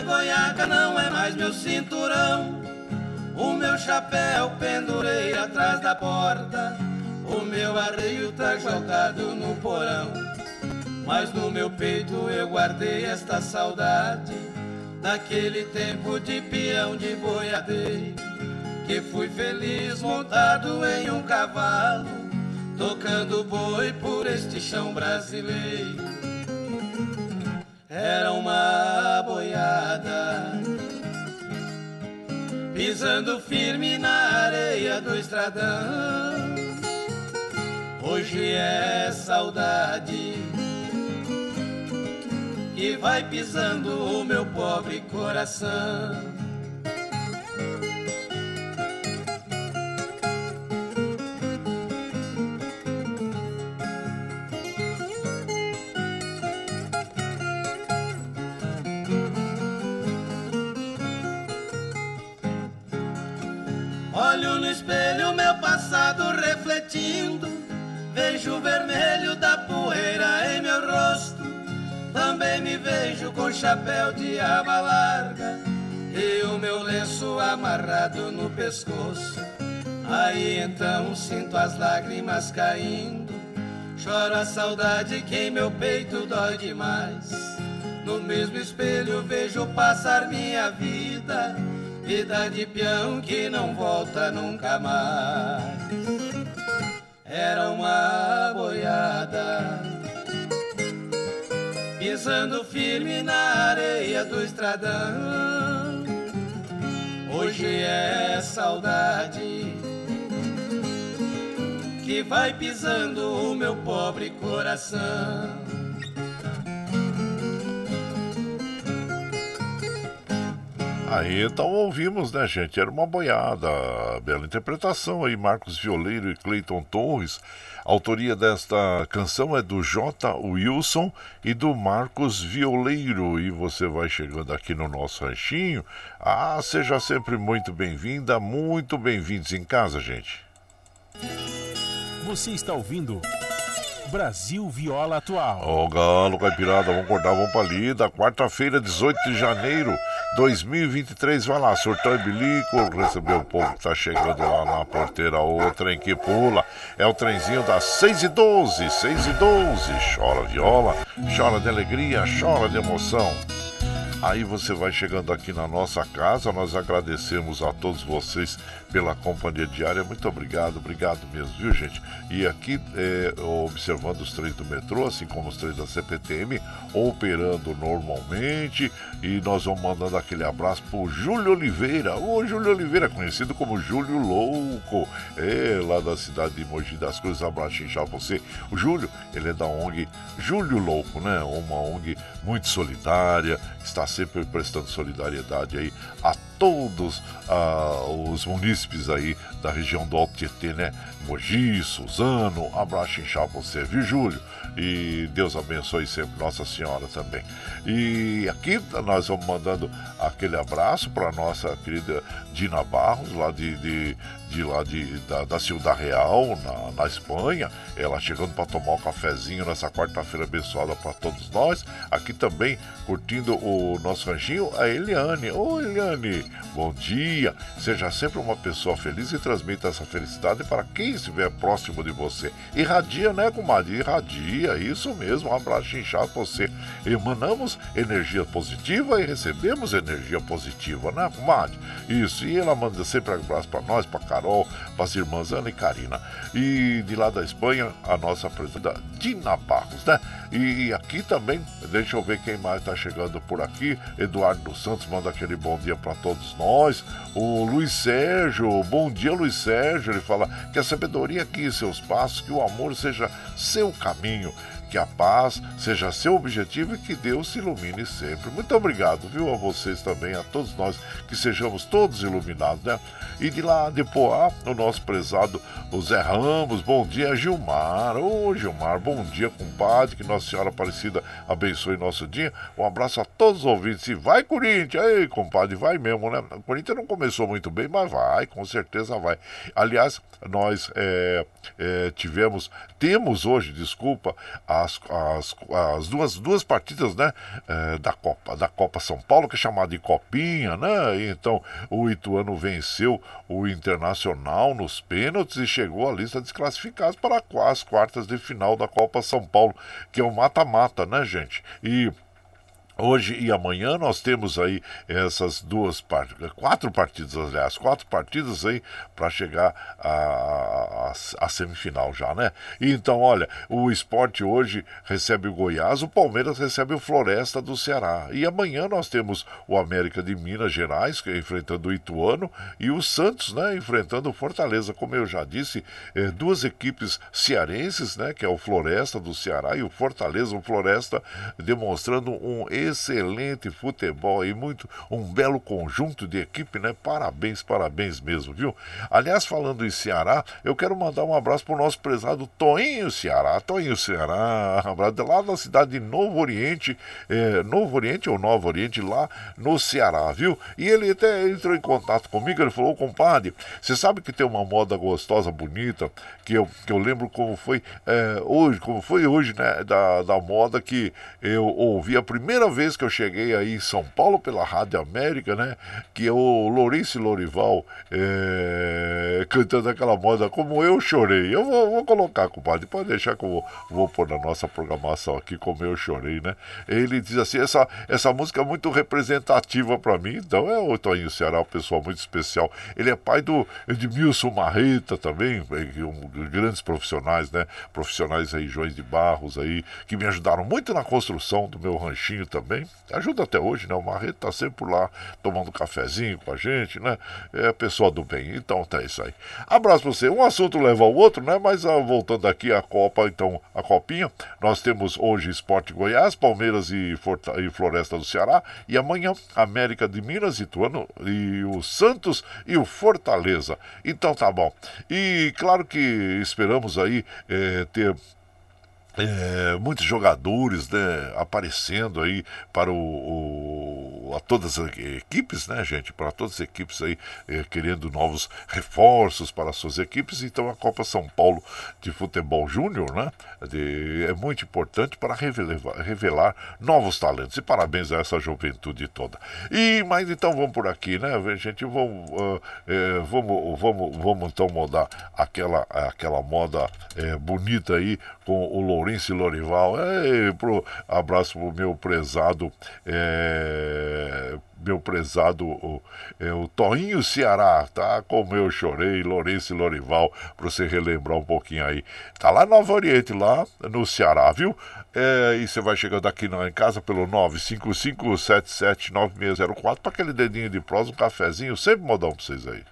Goiaca não é mais meu cinturão. O meu chapéu pendurei atrás da porta. O meu arreio tá jogado no porão. Mas no meu peito eu guardei esta saudade daquele tempo de peão de boiadeiro. Que fui feliz montado em um cavalo, tocando boi por este chão brasileiro era uma boiada, pisando firme na areia do estradão. Hoje é saudade que vai pisando o meu pobre coração. Passado refletindo, vejo o vermelho da poeira em meu rosto. Também me vejo com chapéu de aba larga e o meu lenço amarrado no pescoço. Aí então sinto as lágrimas caindo, choro a saudade que em meu peito dói demais. No mesmo espelho vejo passar minha vida, vida de peão que não volta nunca mais. Era uma boiada, pisando firme na areia do estradão. Hoje é saudade que vai pisando o meu pobre coração. Aí então ouvimos, né, gente? Era uma boiada. Bela interpretação aí, Marcos Violeiro e Cleiton Torres. A autoria desta canção é do J. Wilson e do Marcos Violeiro. E você vai chegando aqui no nosso ranchinho. Ah, seja sempre muito bem-vinda, muito bem-vindos em casa, gente. Você está ouvindo. Brasil Viola Atual. Ô oh, Galo, Caipirada, vamos acordar, vamos pra lida. Quarta-feira, 18 de janeiro 2023. Vai lá, surtão e bilico, receber o povo que tá chegando lá na porteira. O trem que pula é o trenzinho das 6 e 12, 6 e 12. Chora viola, chora de alegria, chora de emoção. Aí você vai chegando aqui na nossa casa, nós agradecemos a todos vocês pela companhia diária. Muito obrigado, obrigado mesmo, viu gente? E aqui, é, observando os trens do metrô, assim como os trens da CPTM, operando normalmente. E nós vamos mandando aquele abraço pro Júlio Oliveira. O Júlio Oliveira, conhecido como Júlio Louco, é lá da cidade de Mogi das Cruzes. Abraço já você. O Júlio, ele é da ONG Júlio Louco, né? Uma ONG muito solidária, está sempre prestando solidariedade aí a todos ah, os munícipes aí da região do Alto Tietê, né? Mogi, Suzano, abraço você, viu, Júlio? E Deus abençoe sempre Nossa Senhora também. E aqui nós vamos mandando aquele abraço para nossa querida Dina Barros, lá de, de, de lá de, da, da Ciudad Real, na, na Espanha. Ela chegando para tomar um cafezinho nessa quarta-feira abençoada para todos nós. Aqui também curtindo o nosso anjinho, a Eliane. Ô Eliane, bom dia. Seja sempre uma pessoa feliz e transmita essa felicidade para quem estiver próximo de você. Irradia, né, comadre? Irradia, isso mesmo. Um abraço inchado você. Emanamos energia positiva e recebemos energia positiva, né, comadre? Isso. E ela manda sempre um abraço para nós, para Carol, para as irmãs Ana e Karina. E de lá da Espanha, a nossa presidenta Dina Barros, né? E aqui também, deixa eu ver quem mais está chegando por aqui. Eduardo dos Santos manda aquele bom dia para todos nós. O Luiz Sérgio, bom dia, Luiz Sérgio. Ele fala que a sabedoria guie seus passos, que o amor seja seu caminho que a paz seja seu objetivo e que Deus se ilumine sempre. Muito obrigado, viu, a vocês também, a todos nós, que sejamos todos iluminados, né? E de lá de Poá, o nosso prezado o Zé Ramos, bom dia, Gilmar. Ô, Gilmar, bom dia, compadre, que Nossa Senhora Aparecida abençoe nosso dia. Um abraço a todos os ouvintes e vai, Corinthians! Ei, compadre, vai mesmo, né? O Corinthians não começou muito bem, mas vai, com certeza vai. Aliás, nós é, é, tivemos, temos hoje, desculpa, as, as, as duas, duas partidas, né, é, da Copa, da Copa São Paulo, que é chamada de Copinha, né? Então o Ituano venceu o Internacional nos pênaltis e chegou à lista desclassificados para as quartas de final da Copa São Paulo, que é o mata-mata, né, gente? E Hoje e amanhã nós temos aí essas duas partidas, quatro partidas, aliás, quatro partidas aí para chegar à, semifinal já, né? Então, olha, o esporte hoje recebe o Goiás, o Palmeiras recebe o Floresta do Ceará. E amanhã nós temos o América de Minas Gerais, é enfrentando o Ituano, e o Santos, né, enfrentando o Fortaleza. Como eu já disse, é, duas equipes cearenses, né, que é o Floresta do Ceará e o Fortaleza, o Floresta, demonstrando um excelente futebol e muito um belo conjunto de equipe, né? Parabéns, parabéns mesmo, viu? Aliás, falando em Ceará, eu quero mandar um abraço pro nosso prezado Toinho Ceará. Toinho Ceará, [LAUGHS] abraço lá da cidade de Novo Oriente, é, Novo Oriente ou Novo Oriente, lá no Ceará, viu? E ele até entrou em contato comigo, ele falou, compadre, você sabe que tem uma moda gostosa, bonita, que eu, que eu lembro como foi é, hoje, como foi hoje, né, da, da moda que eu ouvi a primeira vez que eu cheguei aí em São Paulo pela Rádio América, né, que é o Lourenço Lorival é, cantando aquela moda como eu chorei. Eu vou, vou colocar, compadre, pode deixar que eu vou, vou pôr na nossa programação aqui como eu chorei, né? Ele diz assim, essa, essa música é muito representativa para mim, então é o Toninho Ceará, um pessoal muito especial. Ele é pai do Edmilson Marreta também, é, um, grandes profissionais, né? Profissionais aí, Joões de Barros aí, que me ajudaram muito na construção do meu ranchinho também. Ajuda até hoje, né? O Marreta tá sempre por lá tomando cafezinho com a gente, né? É pessoa do bem. Então tá isso aí. Abraço pra você. Um assunto leva ao outro, né? Mas ah, voltando aqui à Copa, então, a Copinha, nós temos hoje Esporte Goiás, Palmeiras e, Forta e Floresta do Ceará, e amanhã América de Minas, Ituano e o Santos e o Fortaleza. Então tá bom. E claro que esperamos aí é, ter é, muitos jogadores né, aparecendo aí para o, o, a todas as equipes, né, gente? Para todas as equipes aí é, querendo novos reforços para as suas equipes. Então a Copa São Paulo de Futebol Júnior, né? De, é muito importante para revelar, revelar, novos talentos. E parabéns a essa juventude toda. E mas então vamos por aqui, né, gente? Vamos, uh, é, vamos, vamos, vamos então mudar aquela, aquela moda é, bonita aí com o Lourenço Lorival. Ei, pro, abraço pro meu prezado, é, meu prezado o, é, o Toinho Ceará, tá? Como eu chorei, Lourenço Lorival, para você relembrar um pouquinho aí. Tá lá no Nova Oriente, lá no Ceará, viu? É, e você vai chegando aqui na, em casa pelo 955779604 para aquele dedinho de prosa, um cafezinho, sempre modão para vocês aí.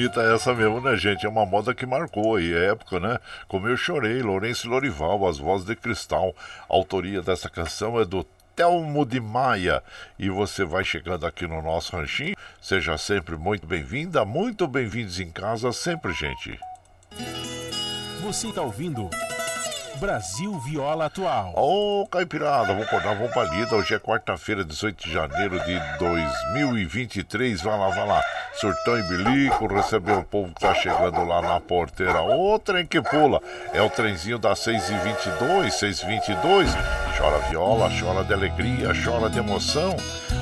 Bonita essa mesmo, né, gente? É uma moda que marcou aí a época, né? Como eu chorei, Lourenço Lorival, As Vozes de Cristal. A autoria dessa canção é do Telmo de Maia. E você vai chegando aqui no nosso ranchinho. Seja sempre muito bem-vinda, muito bem-vindos em casa, sempre, gente. Você está ouvindo. Brasil Viola Atual. Ô, oh, Caipirada, vamos acordar, vamos pra lida. Hoje é quarta-feira, 18 de janeiro de 2023. Vai lá, vai lá. Surtão e bilico, receber o povo que tá chegando lá na porteira. Ô, trem que pula. É o trenzinho das 6h22, 6h22. Chora viola, chora de alegria, chora de emoção.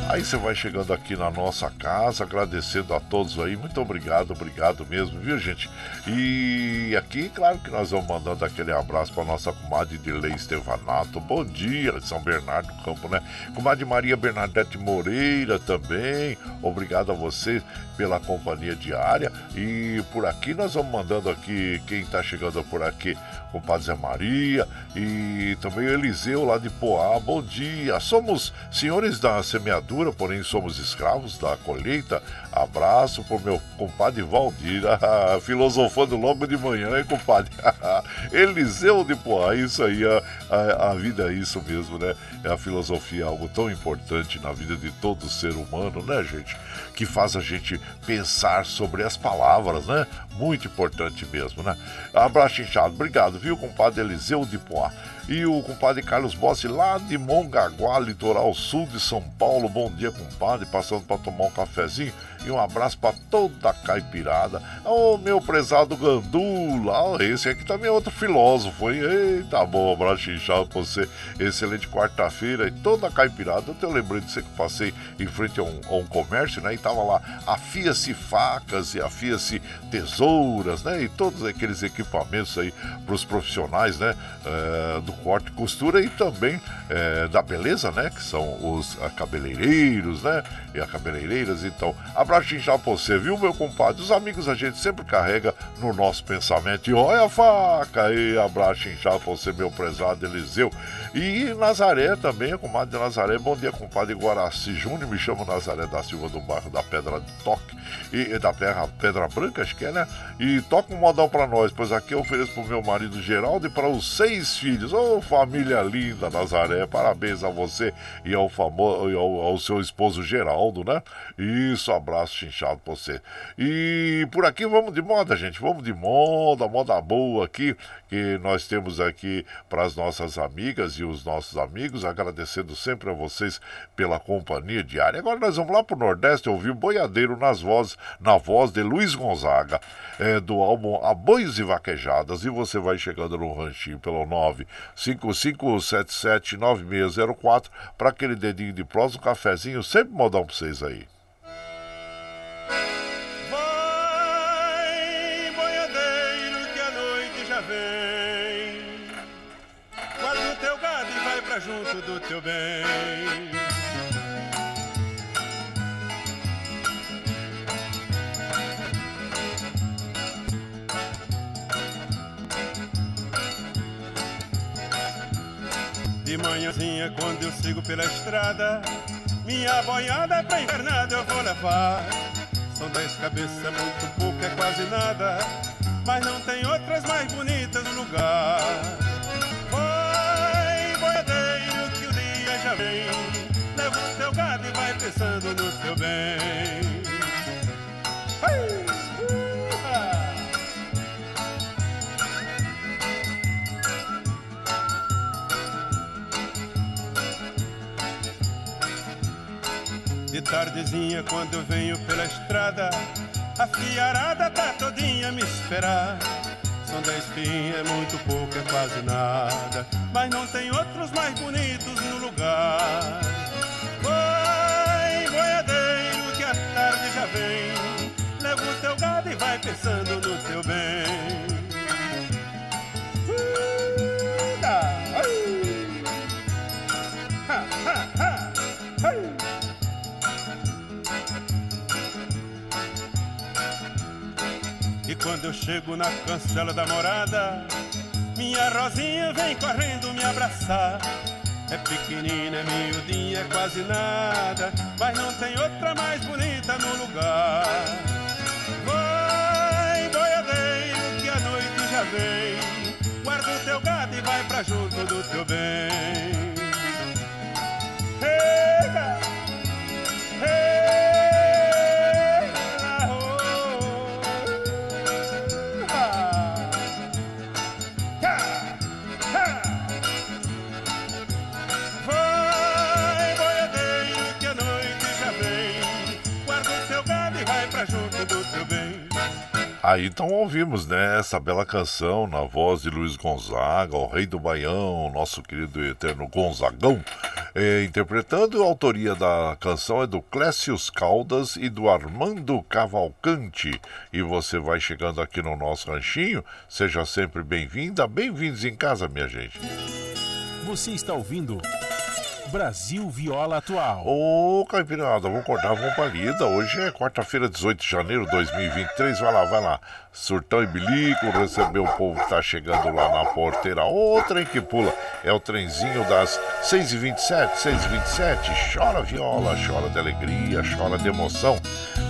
Aí você vai chegando aqui na nossa casa, agradecendo a todos aí. Muito obrigado, obrigado mesmo, viu, gente? E aqui, claro que nós vamos mandando aquele abraço para nossa comadre de Lei Estevanato. Bom dia, São Bernardo do Campo, né? Comadre Maria Bernadette Moreira também. Obrigado a você pela companhia diária. E por aqui nós vamos mandando aqui quem está chegando por aqui o Padre Zé Maria e também o Eliseu lá de Poá. Bom dia. Somos senhores da semeadura, porém somos escravos da colheita. Abraço pro meu compadre Valdir, [LAUGHS] filosofando logo de manhã, hein, compadre? [LAUGHS] Eliseu de Poá, isso aí, a, a, a, vida é isso mesmo, né? É a filosofia, algo tão importante na vida de todo ser humano, né, gente? Que faz a gente pensar sobre as palavras, né? Muito importante mesmo, né? Abraço inchado, obrigado, viu, compadre Eliseu de Poá. E o compadre Carlos Bossi, lá de Mongaguá, litoral sul de São Paulo. Bom dia, compadre, passando para tomar um cafezinho. E um abraço para toda a caipirada. Ô, oh, meu prezado Gandula, esse aqui também é outro filósofo, hein? Eita, bom, abraço inchado pra você. Excelente quarta-feira. E toda a caipirada, eu lembrei de você que passei em frente a um, a um comércio, né? E tava lá, afia-se facas e afia-se tesouras, né? E todos aqueles equipamentos aí para os profissionais, né? É, do corte e costura e também é, da beleza, né? Que são os cabeleireiros, né? E as cabeleireiras. Então, abraço inchado pra você, viu, meu compadre? Os amigos a gente sempre carrega no nosso pensamento. E olha a faca aí, abraço inchado pra você, meu prezado Eliseu. E Nazaré também, comadre Nazaré. Bom dia, compadre Guaraci Júnior. Me chamo Nazaré da Silva do bairro da Pedra de Toque e da Terra Pedra Branca, acho que é, né? E toca um modal pra nós, pois aqui eu ofereço pro meu marido Geraldo e para os seis filhos. Ô, oh, família linda, Nazaré. Parabéns a você e ao, ao, ao seu esposo Geraldo, né? Isso, abraço chinchado pra você. E por aqui vamos de moda, gente. Vamos de moda, moda boa aqui que nós temos aqui para as nossas amigas e os nossos amigos, agradecendo sempre a vocês pela companhia diária. Agora nós vamos lá para o Nordeste ouvir Boiadeiro nas vozes, na voz de Luiz Gonzaga, é, do álbum Aboios e Vaquejadas. E você vai chegando no ranchinho pelo 955779604 para aquele dedinho de prosa, um cafezinho, sempre modão para vocês aí. junto do teu bem. Manhãzinha, quando eu sigo pela estrada, minha boiada é pra invernada eu vou levar. São dez cabeças, muito pouco, é quase nada, mas não tem outras mais bonitas no lugar. Leva tardezinha, quando eu venho pela estrada, a fiarada tá todinha me esperar. São dez é muito pouco, é quase nada. Mas não tem outros mais bonitos no lugar. Vai, boiadeiro, que a tarde já vem. Leva o teu gado e vai pensando no teu bem. Quando eu chego na cancela da morada, minha Rosinha vem correndo me abraçar. É pequenina, é miudinha, é quase nada, mas não tem outra mais bonita no lugar. Vai, boiadeiro, que a noite já vem, guarda o teu gado e vai pra junto do teu bem. Aí então ouvimos né, essa bela canção na voz de Luiz Gonzaga, o rei do Baião, nosso querido e eterno Gonzagão, é, interpretando. A autoria da canção é do Clécius Caldas e do Armando Cavalcante. E você vai chegando aqui no nosso ranchinho, seja sempre bem-vinda, bem-vindos em casa, minha gente. Você está ouvindo. Brasil Viola Atual. Ô, Caipirada, vamos cortar a palida. Hoje é quarta-feira, 18 de janeiro de 2023. Vai lá, vai lá. Surtão e bilico, receber o povo que tá chegando lá na porteira. Ô, trem que pula. É o trenzinho das 6h27, 6h27. Chora viola, chora de alegria, chora de emoção.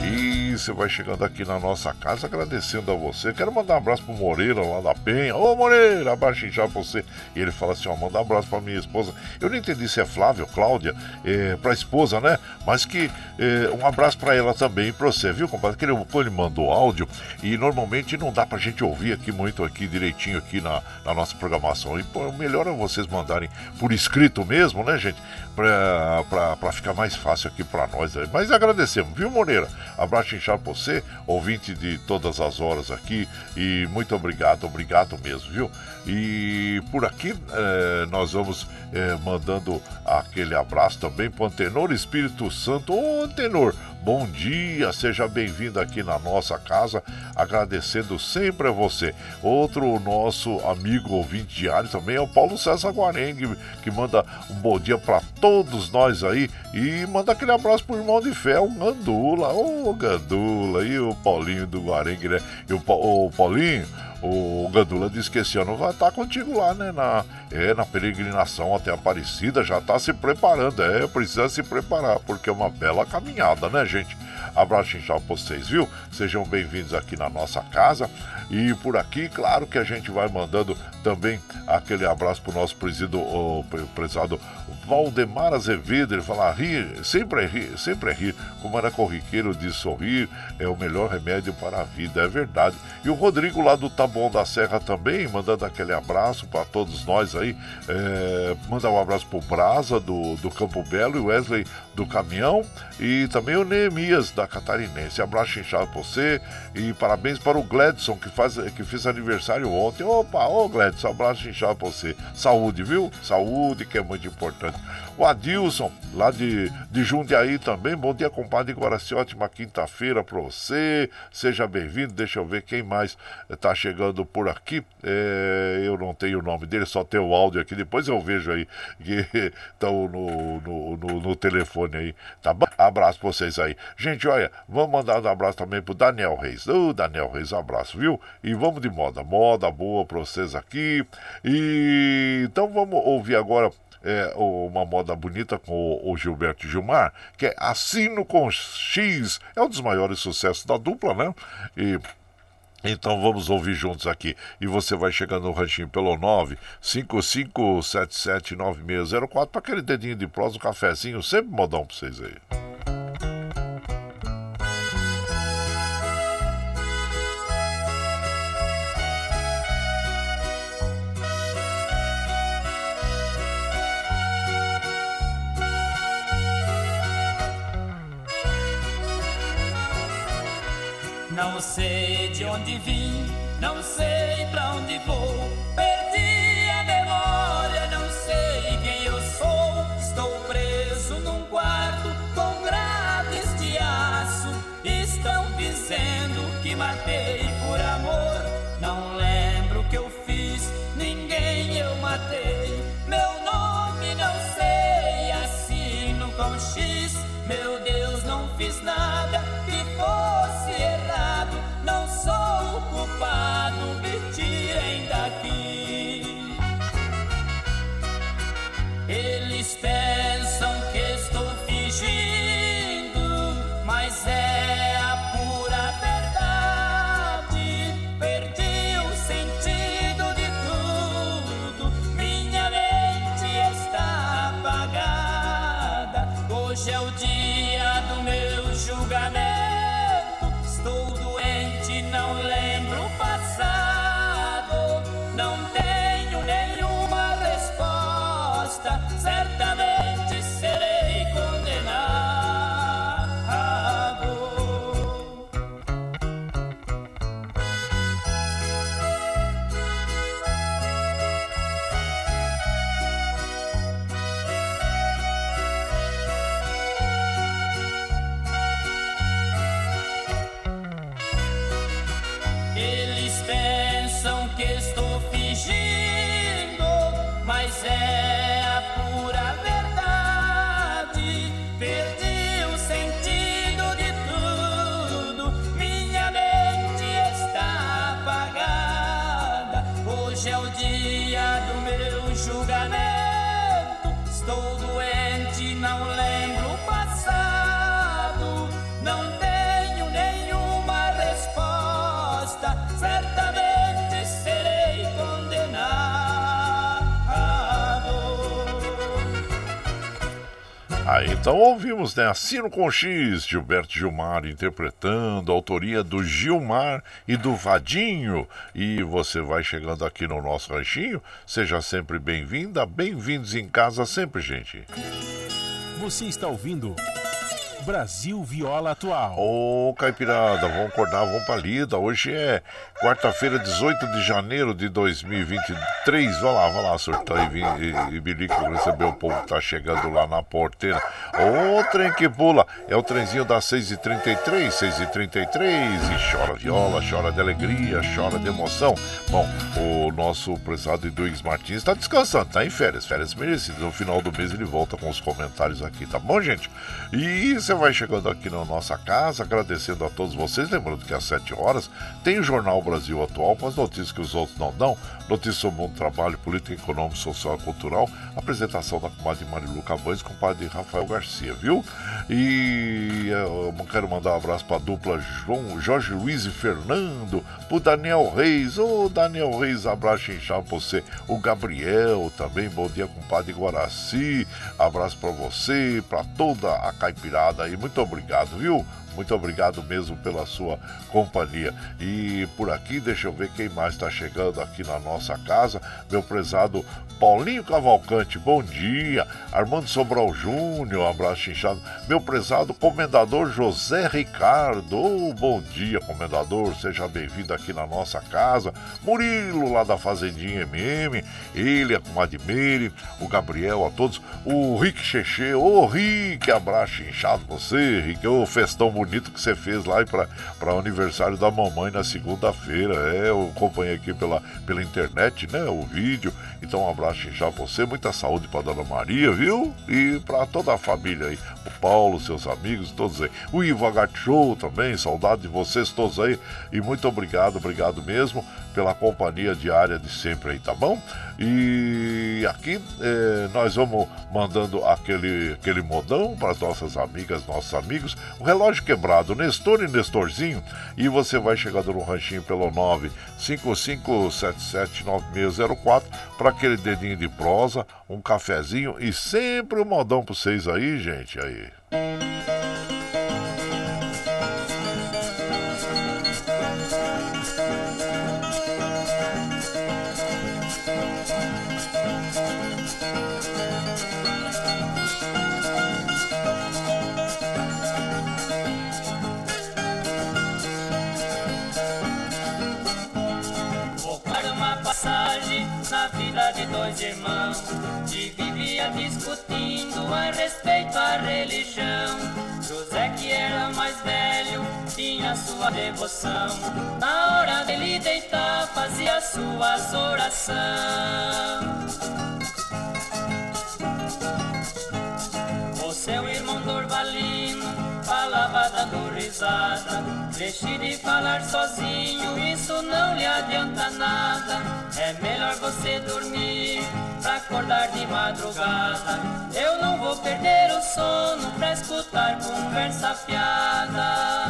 E você vai chegando aqui na nossa casa agradecendo a você. Quero mandar um abraço pro Moreira lá da Penha. Ô Moreira, abaixo já pra você. E ele fala assim: ó, manda um abraço pra minha esposa. Eu não entendi se é Flávio, Cláudia, é, pra esposa, né? Mas que é, um abraço pra ela também e pra você, viu, compadre? Que ele, ele mandou áudio e normalmente não dá pra gente ouvir aqui muito aqui direitinho aqui na, na nossa programação. E pô, melhor é vocês mandarem por escrito mesmo, né, gente? Pra ficar mais fácil aqui pra nós. Mas agradecemos, viu, Moreira? Abraço inchado pra você, ouvinte de todas as horas aqui. E muito obrigado, obrigado mesmo, viu? E por aqui eh, nós vamos eh, mandando aquele abraço também para o Antenor Espírito Santo. Ô Antenor, bom dia, seja bem-vindo aqui na nossa casa, agradecendo sempre a você. Outro nosso amigo ouvinte diário também é o Paulo César Guarengue, que manda um bom dia para todos nós aí e manda aquele abraço pro irmão de fé, o Gandula, ô Gandula, e o Paulinho do Guarengue, né? E o, o Paulinho o Gandula disse que esse ano vai estar contigo lá, né? Na, é, na peregrinação até Aparecida, já está se preparando. É, precisa se preparar, porque é uma bela caminhada, né, gente? Abraço inchado pra vocês, viu? Sejam bem-vindos aqui na nossa casa. E por aqui, claro que a gente vai mandando também aquele abraço pro nosso presido, o prezado Valdemar Azevedo. Ele fala: rir, sempre é rir, sempre é rir. Como era corriqueiro de sorrir, é o melhor remédio para a vida, é verdade. E o Rodrigo lá do Taboão da Serra também, mandando aquele abraço para todos nós aí. É, manda um abraço pro Brasa do, do Campo Belo e Wesley do Caminhão e também o Neemias da Catarinense. Abraço inchado para você e parabéns para o Gledson que, faz, que fez aniversário ontem. Opa, ô Gledson, abraço inchado para você. Saúde, viu? Saúde que é muito importante. O Adilson, lá de, de Jundiaí também. Bom dia, compadre Guaraci. Ótima quinta-feira para você. Seja bem-vindo. Deixa eu ver quem mais está chegando por aqui. É, eu não tenho o nome dele, só tem o áudio aqui. Depois eu vejo aí que [LAUGHS] estão no, no, no, no, telefone aí. Tá bom? Abraço para vocês aí. Gente, olha, vamos mandar um abraço também pro Daniel Reis. Ô, Daniel Reis, um abraço, viu? E vamos de moda. Moda boa para vocês aqui. E então vamos ouvir agora é, uma moda bonita com o, Gilberto Gilmar, que é Assino com X, é um dos maiores sucessos da dupla, né? E então vamos ouvir juntos aqui. E você vai chegando no ranchinho pelo 955779604 para aquele dedinho de prosa, um cafezinho, sempre modão para vocês aí. Então ouvimos, né? Assino com X, Gilberto Gilmar interpretando, autoria do Gilmar e do Vadinho. E você vai chegando aqui no nosso ranchinho, seja sempre bem-vinda, bem-vindos em casa sempre, gente. Você está ouvindo. Brasil Viola Atual. Ô, Caipirada, vamos acordar, vamos pra lida. Hoje é quarta-feira, 18 de janeiro de 2023. Vai lá, vai lá, surtar e, e, e bilico receber o povo que tá chegando lá na porteira. Ô, trem que pula. É o trenzinho das 6h33, 6h33. E chora viola, chora de alegria, chora de emoção. Bom, o nosso prezado Eduígues Martins está descansando, tá em férias, férias merecidas. No final do mês ele volta com os comentários aqui, tá bom, gente? E você vai chegando aqui na nossa casa, agradecendo a todos vocês. Lembrando que às 7 horas tem o Jornal Brasil Atual com as notícias que os outros não dão. Notícias sobre o trabalho, política, econômico, social e cultural. Apresentação da comadre Marilu Cabanes com o padre Rafael Garcia, viu? E eu quero mandar um abraço para a dupla João, Jorge Luiz e Fernando, pro Daniel Reis. Ô, oh, Daniel Reis, abraço inchado pra você. O Gabriel também, bom dia, compadre Guaraci. Abraço para você, para toda a caipirada aí. Muito obrigado, viu? Muito obrigado mesmo pela sua companhia. E por aqui, deixa eu ver quem mais está chegando aqui na nossa casa. Meu prezado Paulinho Cavalcante, bom dia. Armando Sobral Júnior, um abraço inchado. Meu prezado comendador José Ricardo, oh, bom dia, comendador. Seja bem-vindo aqui na nossa casa. Murilo, lá da Fazendinha MM. Ele, a comadre Meire, o Gabriel, a todos. O Rick Cheche, ô oh, Rick, abraço inchado você, Rick. Ô oh, festão bonito bonito que você fez lá para o aniversário da mamãe na segunda-feira. É, eu acompanhei aqui pela, pela internet, né? O vídeo. Então, um abraço já pra você, muita saúde para Dona Maria, viu? E para toda a família aí. O Paulo, seus amigos, todos aí. O Ivo Agachou também, saudade de vocês todos aí. E muito obrigado, obrigado mesmo pela companhia diária de sempre aí, tá bom? E aqui eh, nós vamos mandando aquele, aquele modão para as nossas amigas, nossos amigos. O relógio quebrado, Nestor e Nestorzinho. E você vai chegando no ranchinho pelo 955779604 para aquele dedinho de prosa, um cafezinho e sempre um modão para vocês aí, gente. Aí. Que vivia discutindo a respeito à religião. José, que era mais velho, tinha sua devoção. Na hora dele deitar, fazia suas orações. Dando risada. Deixe de falar sozinho, isso não lhe adianta nada. É melhor você dormir pra acordar de madrugada. Eu não vou perder o sono pra escutar conversa fiada.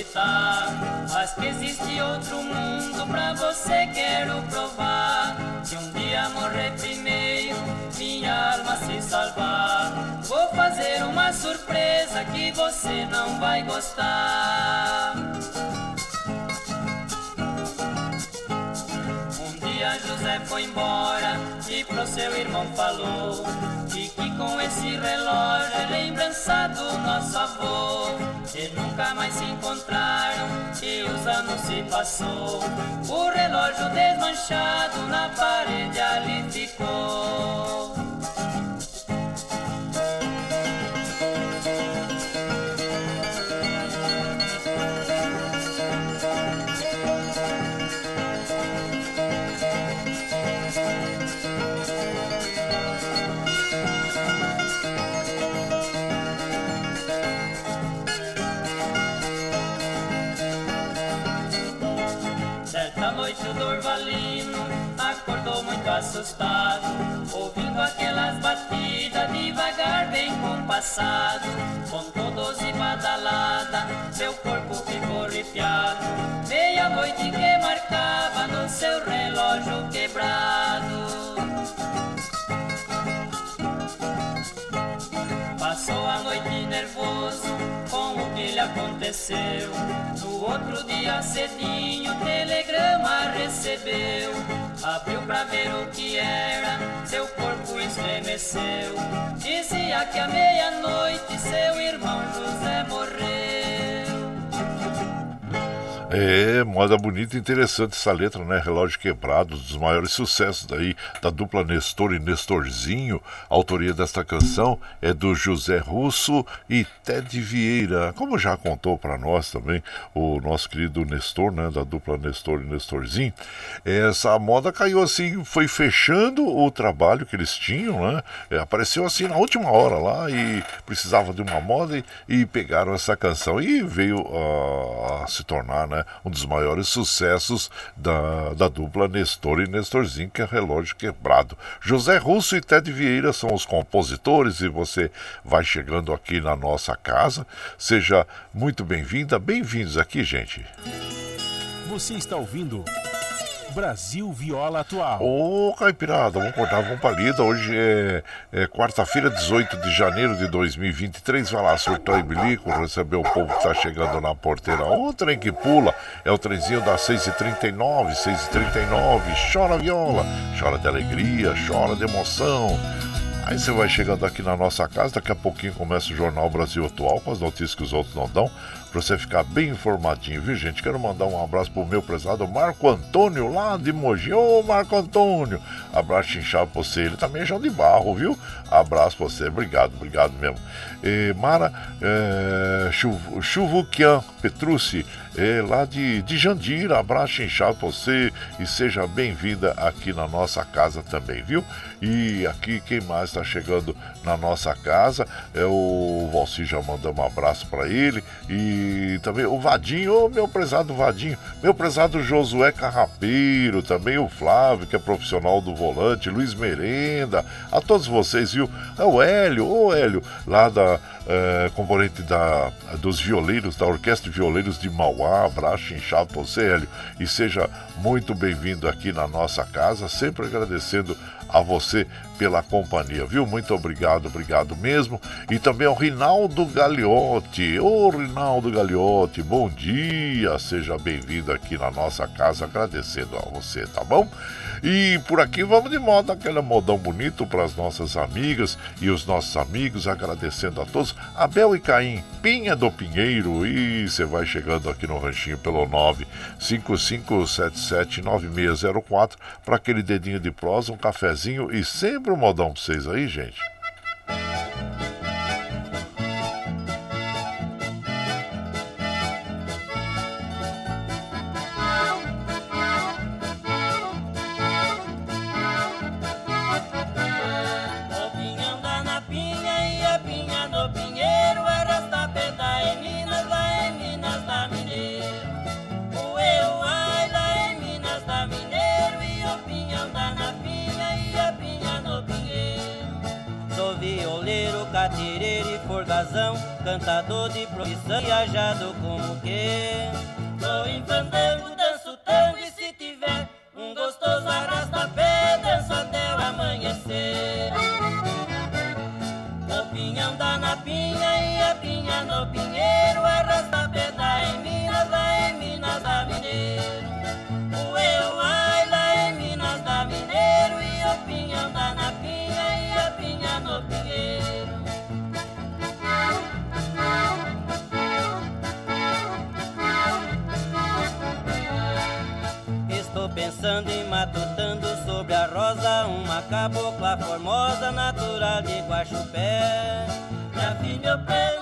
Acreditar. Mas que existe outro mundo pra você quero provar. Se um dia morrer primeiro, minha alma se salvar. Vou fazer uma surpresa que você não vai gostar. Um dia José foi embora e pro seu irmão falou E que com esse relógio é lembrança do nosso avô E nunca mais se encontraram e os anos se passou. O relógio desmanchado na parede ali ficou com todos e badalada, seu corpo ficou arrepiado. Meia-noite que marcava no seu relógio quebrado. Aconteceu. No outro dia cedinho, telegrama recebeu. Abriu pra ver o que era, seu corpo estremeceu. Dizia que à meia-noite seu irmão José morreu. É, moda bonita e interessante essa letra, né? Relógio Quebrado, dos maiores sucessos daí da dupla Nestor e Nestorzinho. A autoria desta canção é do José Russo e Ted Vieira. Como já contou para nós também o nosso querido Nestor, né? Da dupla Nestor e Nestorzinho. Essa moda caiu assim, foi fechando o trabalho que eles tinham, né? É, apareceu assim na última hora lá e precisava de uma moda e, e pegaram essa canção e veio uh, a se tornar, né? Um dos maiores sucessos da, da dupla Nestor e Nestorzinho, que é Relógio Quebrado. José Russo e Ted Vieira são os compositores e você vai chegando aqui na nossa casa. Seja muito bem-vinda, bem-vindos aqui, gente. Você está ouvindo. Brasil Viola Atual. Ô, Caipirada, vamos cortar, vamos palida. Hoje é, é quarta-feira, 18 de janeiro de 2023. Vai lá, surtou e bilico, receber o povo que tá chegando na porteira. O trem que pula é o trenzinho das 6h39, 6h39. Chora viola, chora de alegria, chora de emoção. Aí você vai chegando aqui na nossa casa, daqui a pouquinho começa o Jornal Brasil Atual, com as notícias que os outros não dão para você ficar bem informadinho, viu, gente? Quero mandar um abraço pro meu prezado Marco Antônio, lá de Mogi. Ô, Marco Antônio, abraço inchado pra você. Ele também é João de Barro, viu? Abraço pra você, obrigado, obrigado mesmo. E Mara é, Chuvuquian Petrucci, é, lá de, de Jandira, abraço inchado pra você e seja bem-vinda aqui na nossa casa também, viu? E aqui quem mais está chegando na nossa casa é o Valci, já mandamos um abraço para ele e também o Vadinho, oh, meu prezado Vadinho, meu prezado Josué Carrapeiro, também o Flávio, que é profissional do volante, Luiz Merenda, a todos vocês, viu? É o Hélio, ô oh, Hélio, lá da é, componente da, dos violeiros, da Orquestra de Violeiros de Mauá, abraço inchado você, Hélio, e seja muito bem-vindo aqui na nossa casa, sempre agradecendo a você pela companhia, viu? Muito obrigado, obrigado mesmo. E também ao Rinaldo Gagliotti. Ô Rinaldo Gagliotti, bom dia, seja bem-vindo aqui na nossa casa, agradecendo a você, tá bom? E por aqui vamos de moda, aquele modão bonito para as nossas amigas e os nossos amigos, agradecendo a todos. Abel e Caim, Pinha do Pinheiro, e você vai chegando aqui no ranchinho pelo 955779604 para aquele dedinho de prosa, um cafezinho e sempre um modão para vocês aí, gente. Razão, cantador de profissão, viajado como que. Tô em E matutando sobre a rosa Uma cabocla formosa natural de Guaxupé. Minha filha eu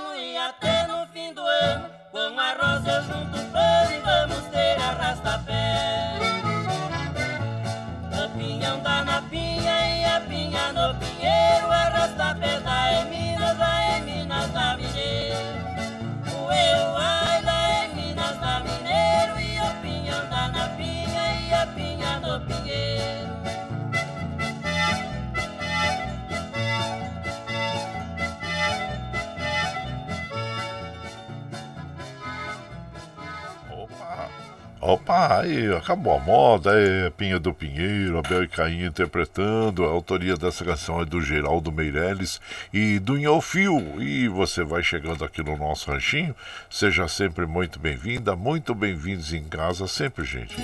Opa, aí, acabou a moda, é Pinha do Pinheiro, Abel e Caim interpretando, a autoria dessa canção é do Geraldo Meirelles e do Inhofio. E você vai chegando aqui no nosso ranchinho, seja sempre muito bem-vinda, muito bem-vindos em casa sempre, gente.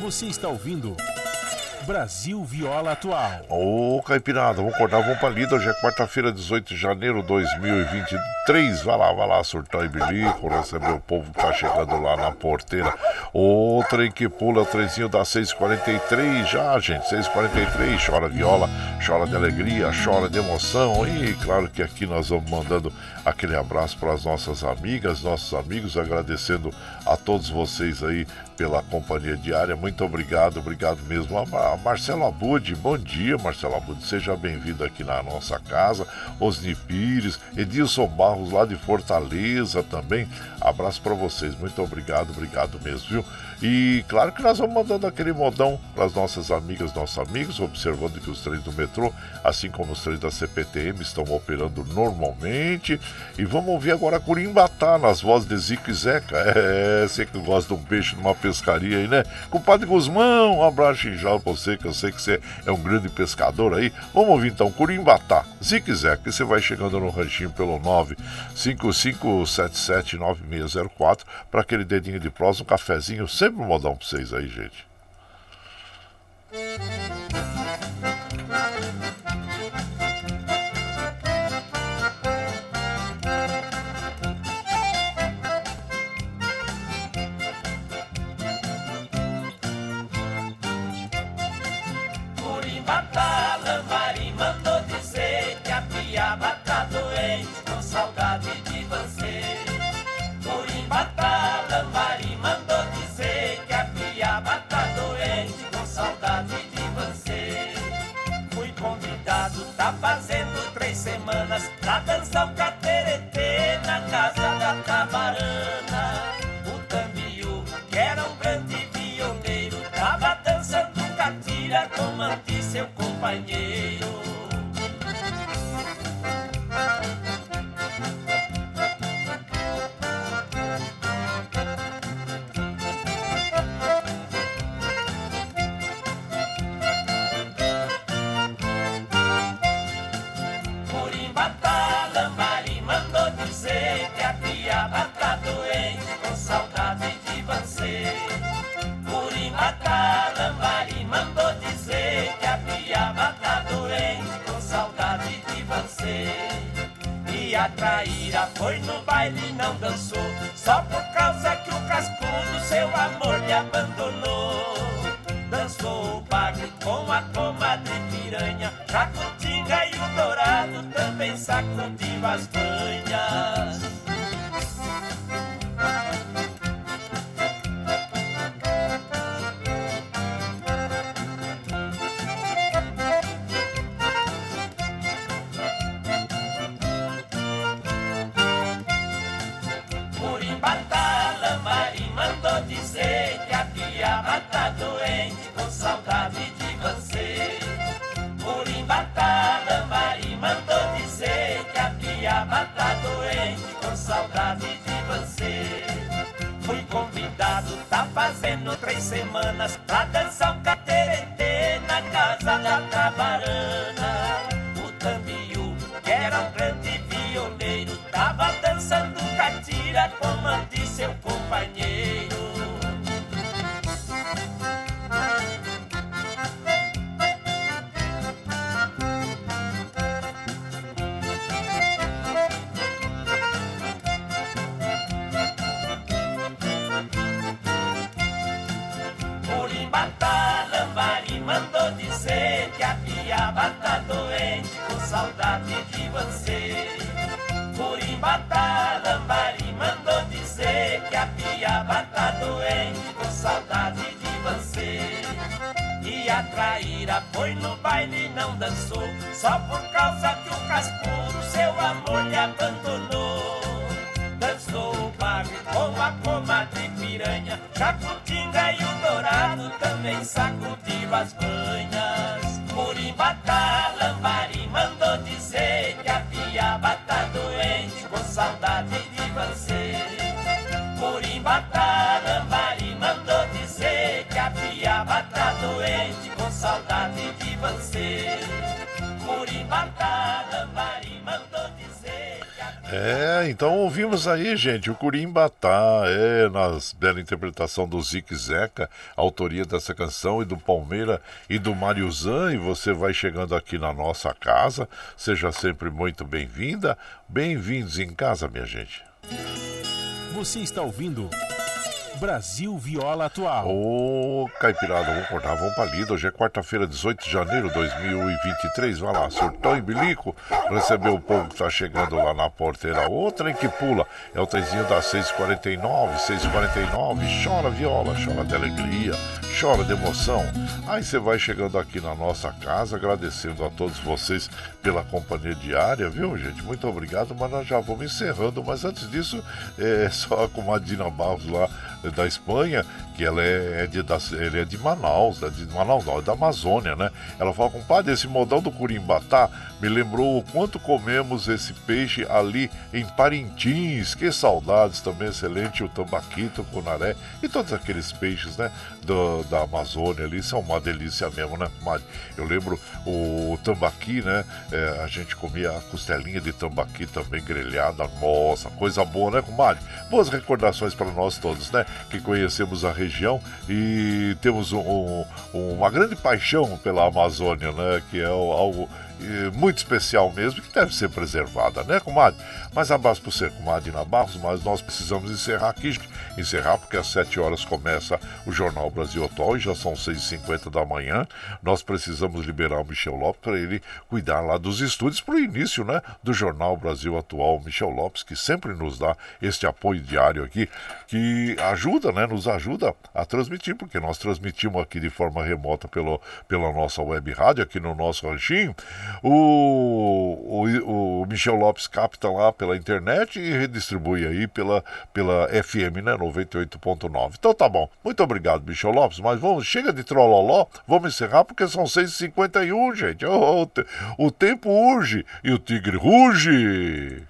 Você está ouvindo Brasil Viola Atual. Ô, Caipirada, vamos acordar, vamos pra lida. Hoje é quarta-feira, 18 de janeiro de 2023. Vai lá, vai lá, surtar e bilico, receber o povo que tá chegando lá na porteira. O trem que pula, o trenzinho da 6h43 já, gente. 6h43, chora viola, chora de alegria, chora de emoção. E claro que aqui nós vamos mandando aquele abraço para as nossas amigas, nossos amigos, agradecendo a todos vocês aí pela companhia diária. Muito obrigado, obrigado mesmo. A Marcelo Abud, bom dia, Marcelo Abud. Seja bem-vindo aqui na nossa casa. Osni Pires, Edilson Barros lá de Fortaleza também. Abraço para vocês. Muito obrigado, obrigado mesmo, viu? E claro que nós vamos mandando aquele modão para as nossas amigas, nossos amigos, observando que os trens do metrô, assim como os trens da CPTM, estão operando normalmente. E vamos ouvir agora Curimbatá nas vozes de Zico e Zeca. É, você que gosta de um peixe numa pescaria aí, né? Compadre Guzmão, um abraço inchado pra você, que eu sei que você é um grande pescador aí. Vamos ouvir então Curimbatá, Zico e Zeca, e você vai chegando no ranchinho pelo 955779604 para aquele dedinho de prosa, um cafezinho, sempre um modão pra vocês aí, gente. Semanas pra foi no baile e não dançou, doente com saudade de você. Curimbata, Lambari mandou dizer que a piaba tá doente com saudade de você. E a traíra foi no baile e não dançou, só por causa que o Caspuro seu amor lhe abandonou. Dançou o baile com a comadre piranha, Jacutinga e o Dourado também sacudiu as banhas. É, então ouvimos aí, gente, o Curimbatá, é, nas bela interpretação do Zique Zeca, autoria dessa canção, e do Palmeira e do Mariuzan, e você vai chegando aqui na nossa casa, seja sempre muito bem-vinda, bem-vindos em casa, minha gente. Você está ouvindo Brasil Viola Atual. Ô, Caipirada, vamos cortar, vamos pra lida. Hoje é quarta-feira, 18 de janeiro de 2023. Vai lá, surtão e bilico. Recebeu o povo que tá chegando lá na porteira. O trem que pula é o trenzinho das 6h49, 6h49. Chora viola, chora de alegria, chora de emoção. Aí você vai chegando aqui na nossa casa, agradecendo a todos vocês pela companhia diária, viu, gente? Muito obrigado, mas nós já vamos encerrando. Mas antes disso, [LAUGHS] é só com a Dina Barros lá da Espanha, que ela é, é de, da, ele é de Manaus, da- de Manaus não, é da Amazônia, né? Ela fala, compadre, esse modão do Curimbatá me lembrou o quanto comemos esse peixe ali em Parintins. Que saudades também, excelente, o tambaquito, o cunaré e todos aqueles peixes, né? do- da Amazônia ali, são uma delícia mesmo, né, comadre? Eu lembro o tambaqui, né? É, a gente comia a costelinha de tambaqui também grelhada, nossa, coisa boa, né, comadre? Boas recordações para nós todos, né? Que conhecemos a região e temos um- um- uma grande paixão pela Amazônia, né? Que é algo muito especial mesmo, que deve ser preservada, né, comadre? Mas abraço para você, comadre Barros, mas nós precisamos encerrar aqui, encerrar porque às 7 horas começa o Jornal Brasil Atual e já são 6h50 da manhã. Nós precisamos liberar o Michel Lopes para ele cuidar lá dos estúdios para o início, né, do Jornal Brasil Atual. O Michel Lopes, que sempre nos dá este apoio diário aqui, que ajuda, né, nos ajuda a transmitir, porque nós transmitimos aqui de forma remota pelo, pela nossa web rádio, aqui no nosso ranchinho. O, o, o Michel Lopes capta lá pela internet e redistribui aí pela, pela FM, né, 98.9. Então tá bom. Muito obrigado, Michel Lopes, mas vamos, chega de trololó, vamos encerrar porque são 6h51, gente. O, o, te- o tempo urge e o tigre ruge.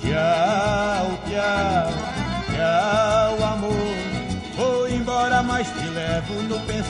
Tchau,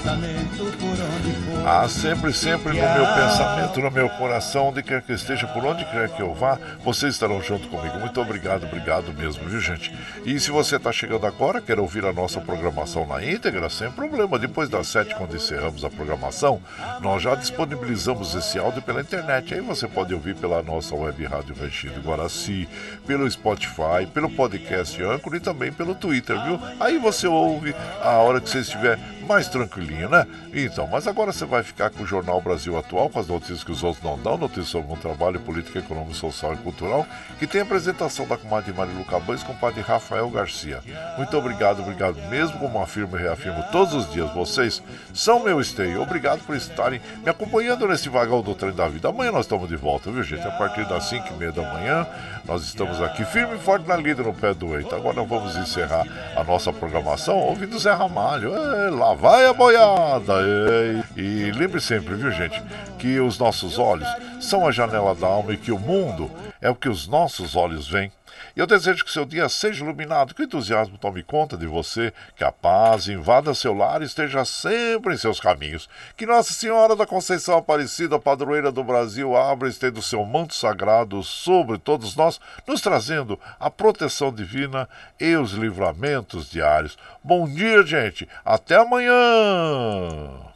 no pensamento por onde for. Ah, sempre, sempre no meu pensamento, no meu coração, onde quer que esteja, por onde quer que eu vá, vocês estarão junto comigo. Muito obrigado, obrigado mesmo, viu, gente? E se você está chegando agora, quer ouvir a nossa programação na íntegra, sem problema. Depois das sete, quando encerramos a programação, nós já disponibilizamos esse áudio pela internet. Aí você pode ouvir pela nossa web rádio Ranchinho do Guaraci, pelo Spotify, pelo podcast Anchor e também pelo Twitter, viu? Aí você ouve a hora que você estiver mais tranquilinho, né? Então, mas agora você vai ficar com o Jornal Brasil Atual, com as notícias que os outros não dão, notícias sobre o trabalho, política, econômica, social e cultural, que tem a apresentação da comadre Marilu Cabães com o padre Rafael Garcia. Muito obrigado, obrigado mesmo, como afirmo e reafirmo todos os dias, vocês são meu esteio. Obrigado por estarem me acompanhando nesse vagão do trem da vida. Amanhã nós estamos de volta, viu, gente? A partir das 5 e meia da manhã, nós estamos aqui firme e forte na lida no pé do eito. Agora nós vamos encerrar a nossa programação ouvindo Zé Ramalho. É, lá vai a boiada! É, e lembre sempre, viu, gente, que os nossos olhos são a janela da alma e que o mundo é o que os nossos olhos veem. E eu desejo que seu dia seja iluminado, que o entusiasmo tome conta de você, que a paz invada seu lar e esteja sempre em seus caminhos. Que Nossa Senhora da Conceição Aparecida, padroeira do Brasil, abra e estenda o seu manto sagrado sobre todos nós, nos trazendo a proteção divina e os livramentos diários. Bom dia, gente. Até amanhã.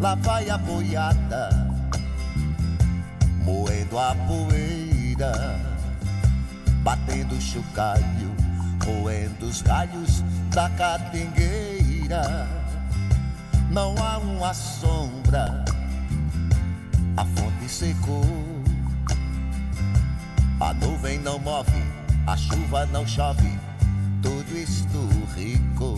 Lá vai a boiada, moendo a poeira, batendo o chocalho, moendo os galhos da catingueira. Não há uma sombra, a fonte secou, a nuvem não move, a chuva não chove, tudo isto rico.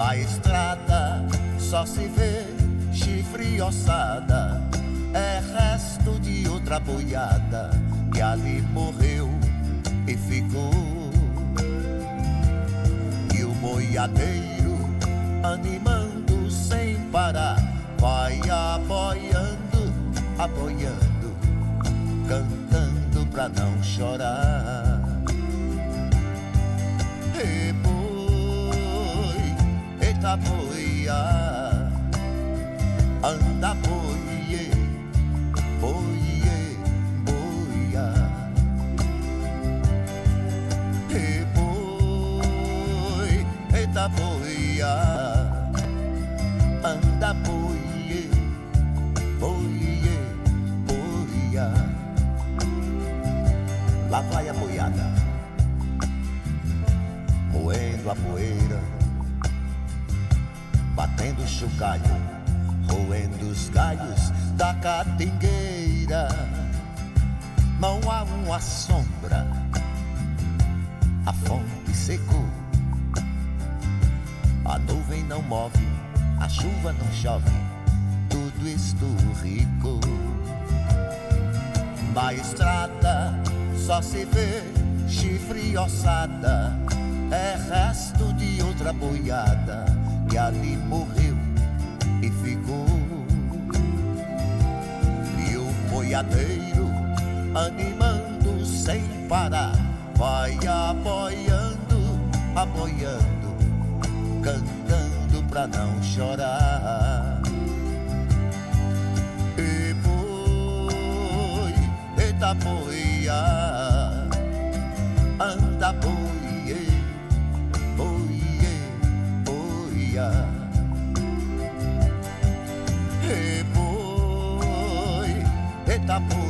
Na estrada só se vê chifre ossada, é resto de outra boiada que ali morreu e ficou. E o boiadeiro animando sem parar, vai aboiando, aboiando, cantando pra não chorar. Eita boia. Anda boie, boie, boia. E boi, eita boia, anda boie, boie, boia. Lá vai a boiada, moendo a poeira, batendo o chocalho roendo os galhos da catingueira. Não há uma sombra, a fonte secou. A nuvem não move, a chuva não chove, tudo isto rico. Na estrada só se vê chifre e ossada, é resto de outra boiada que ali morreu e ficou. E o boiadeiro animando sem parar, vai apoiando, apoiando, cantando pra não chorar. E boi, eita boia, anda boie, Eita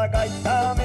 Eu canto a som da gaita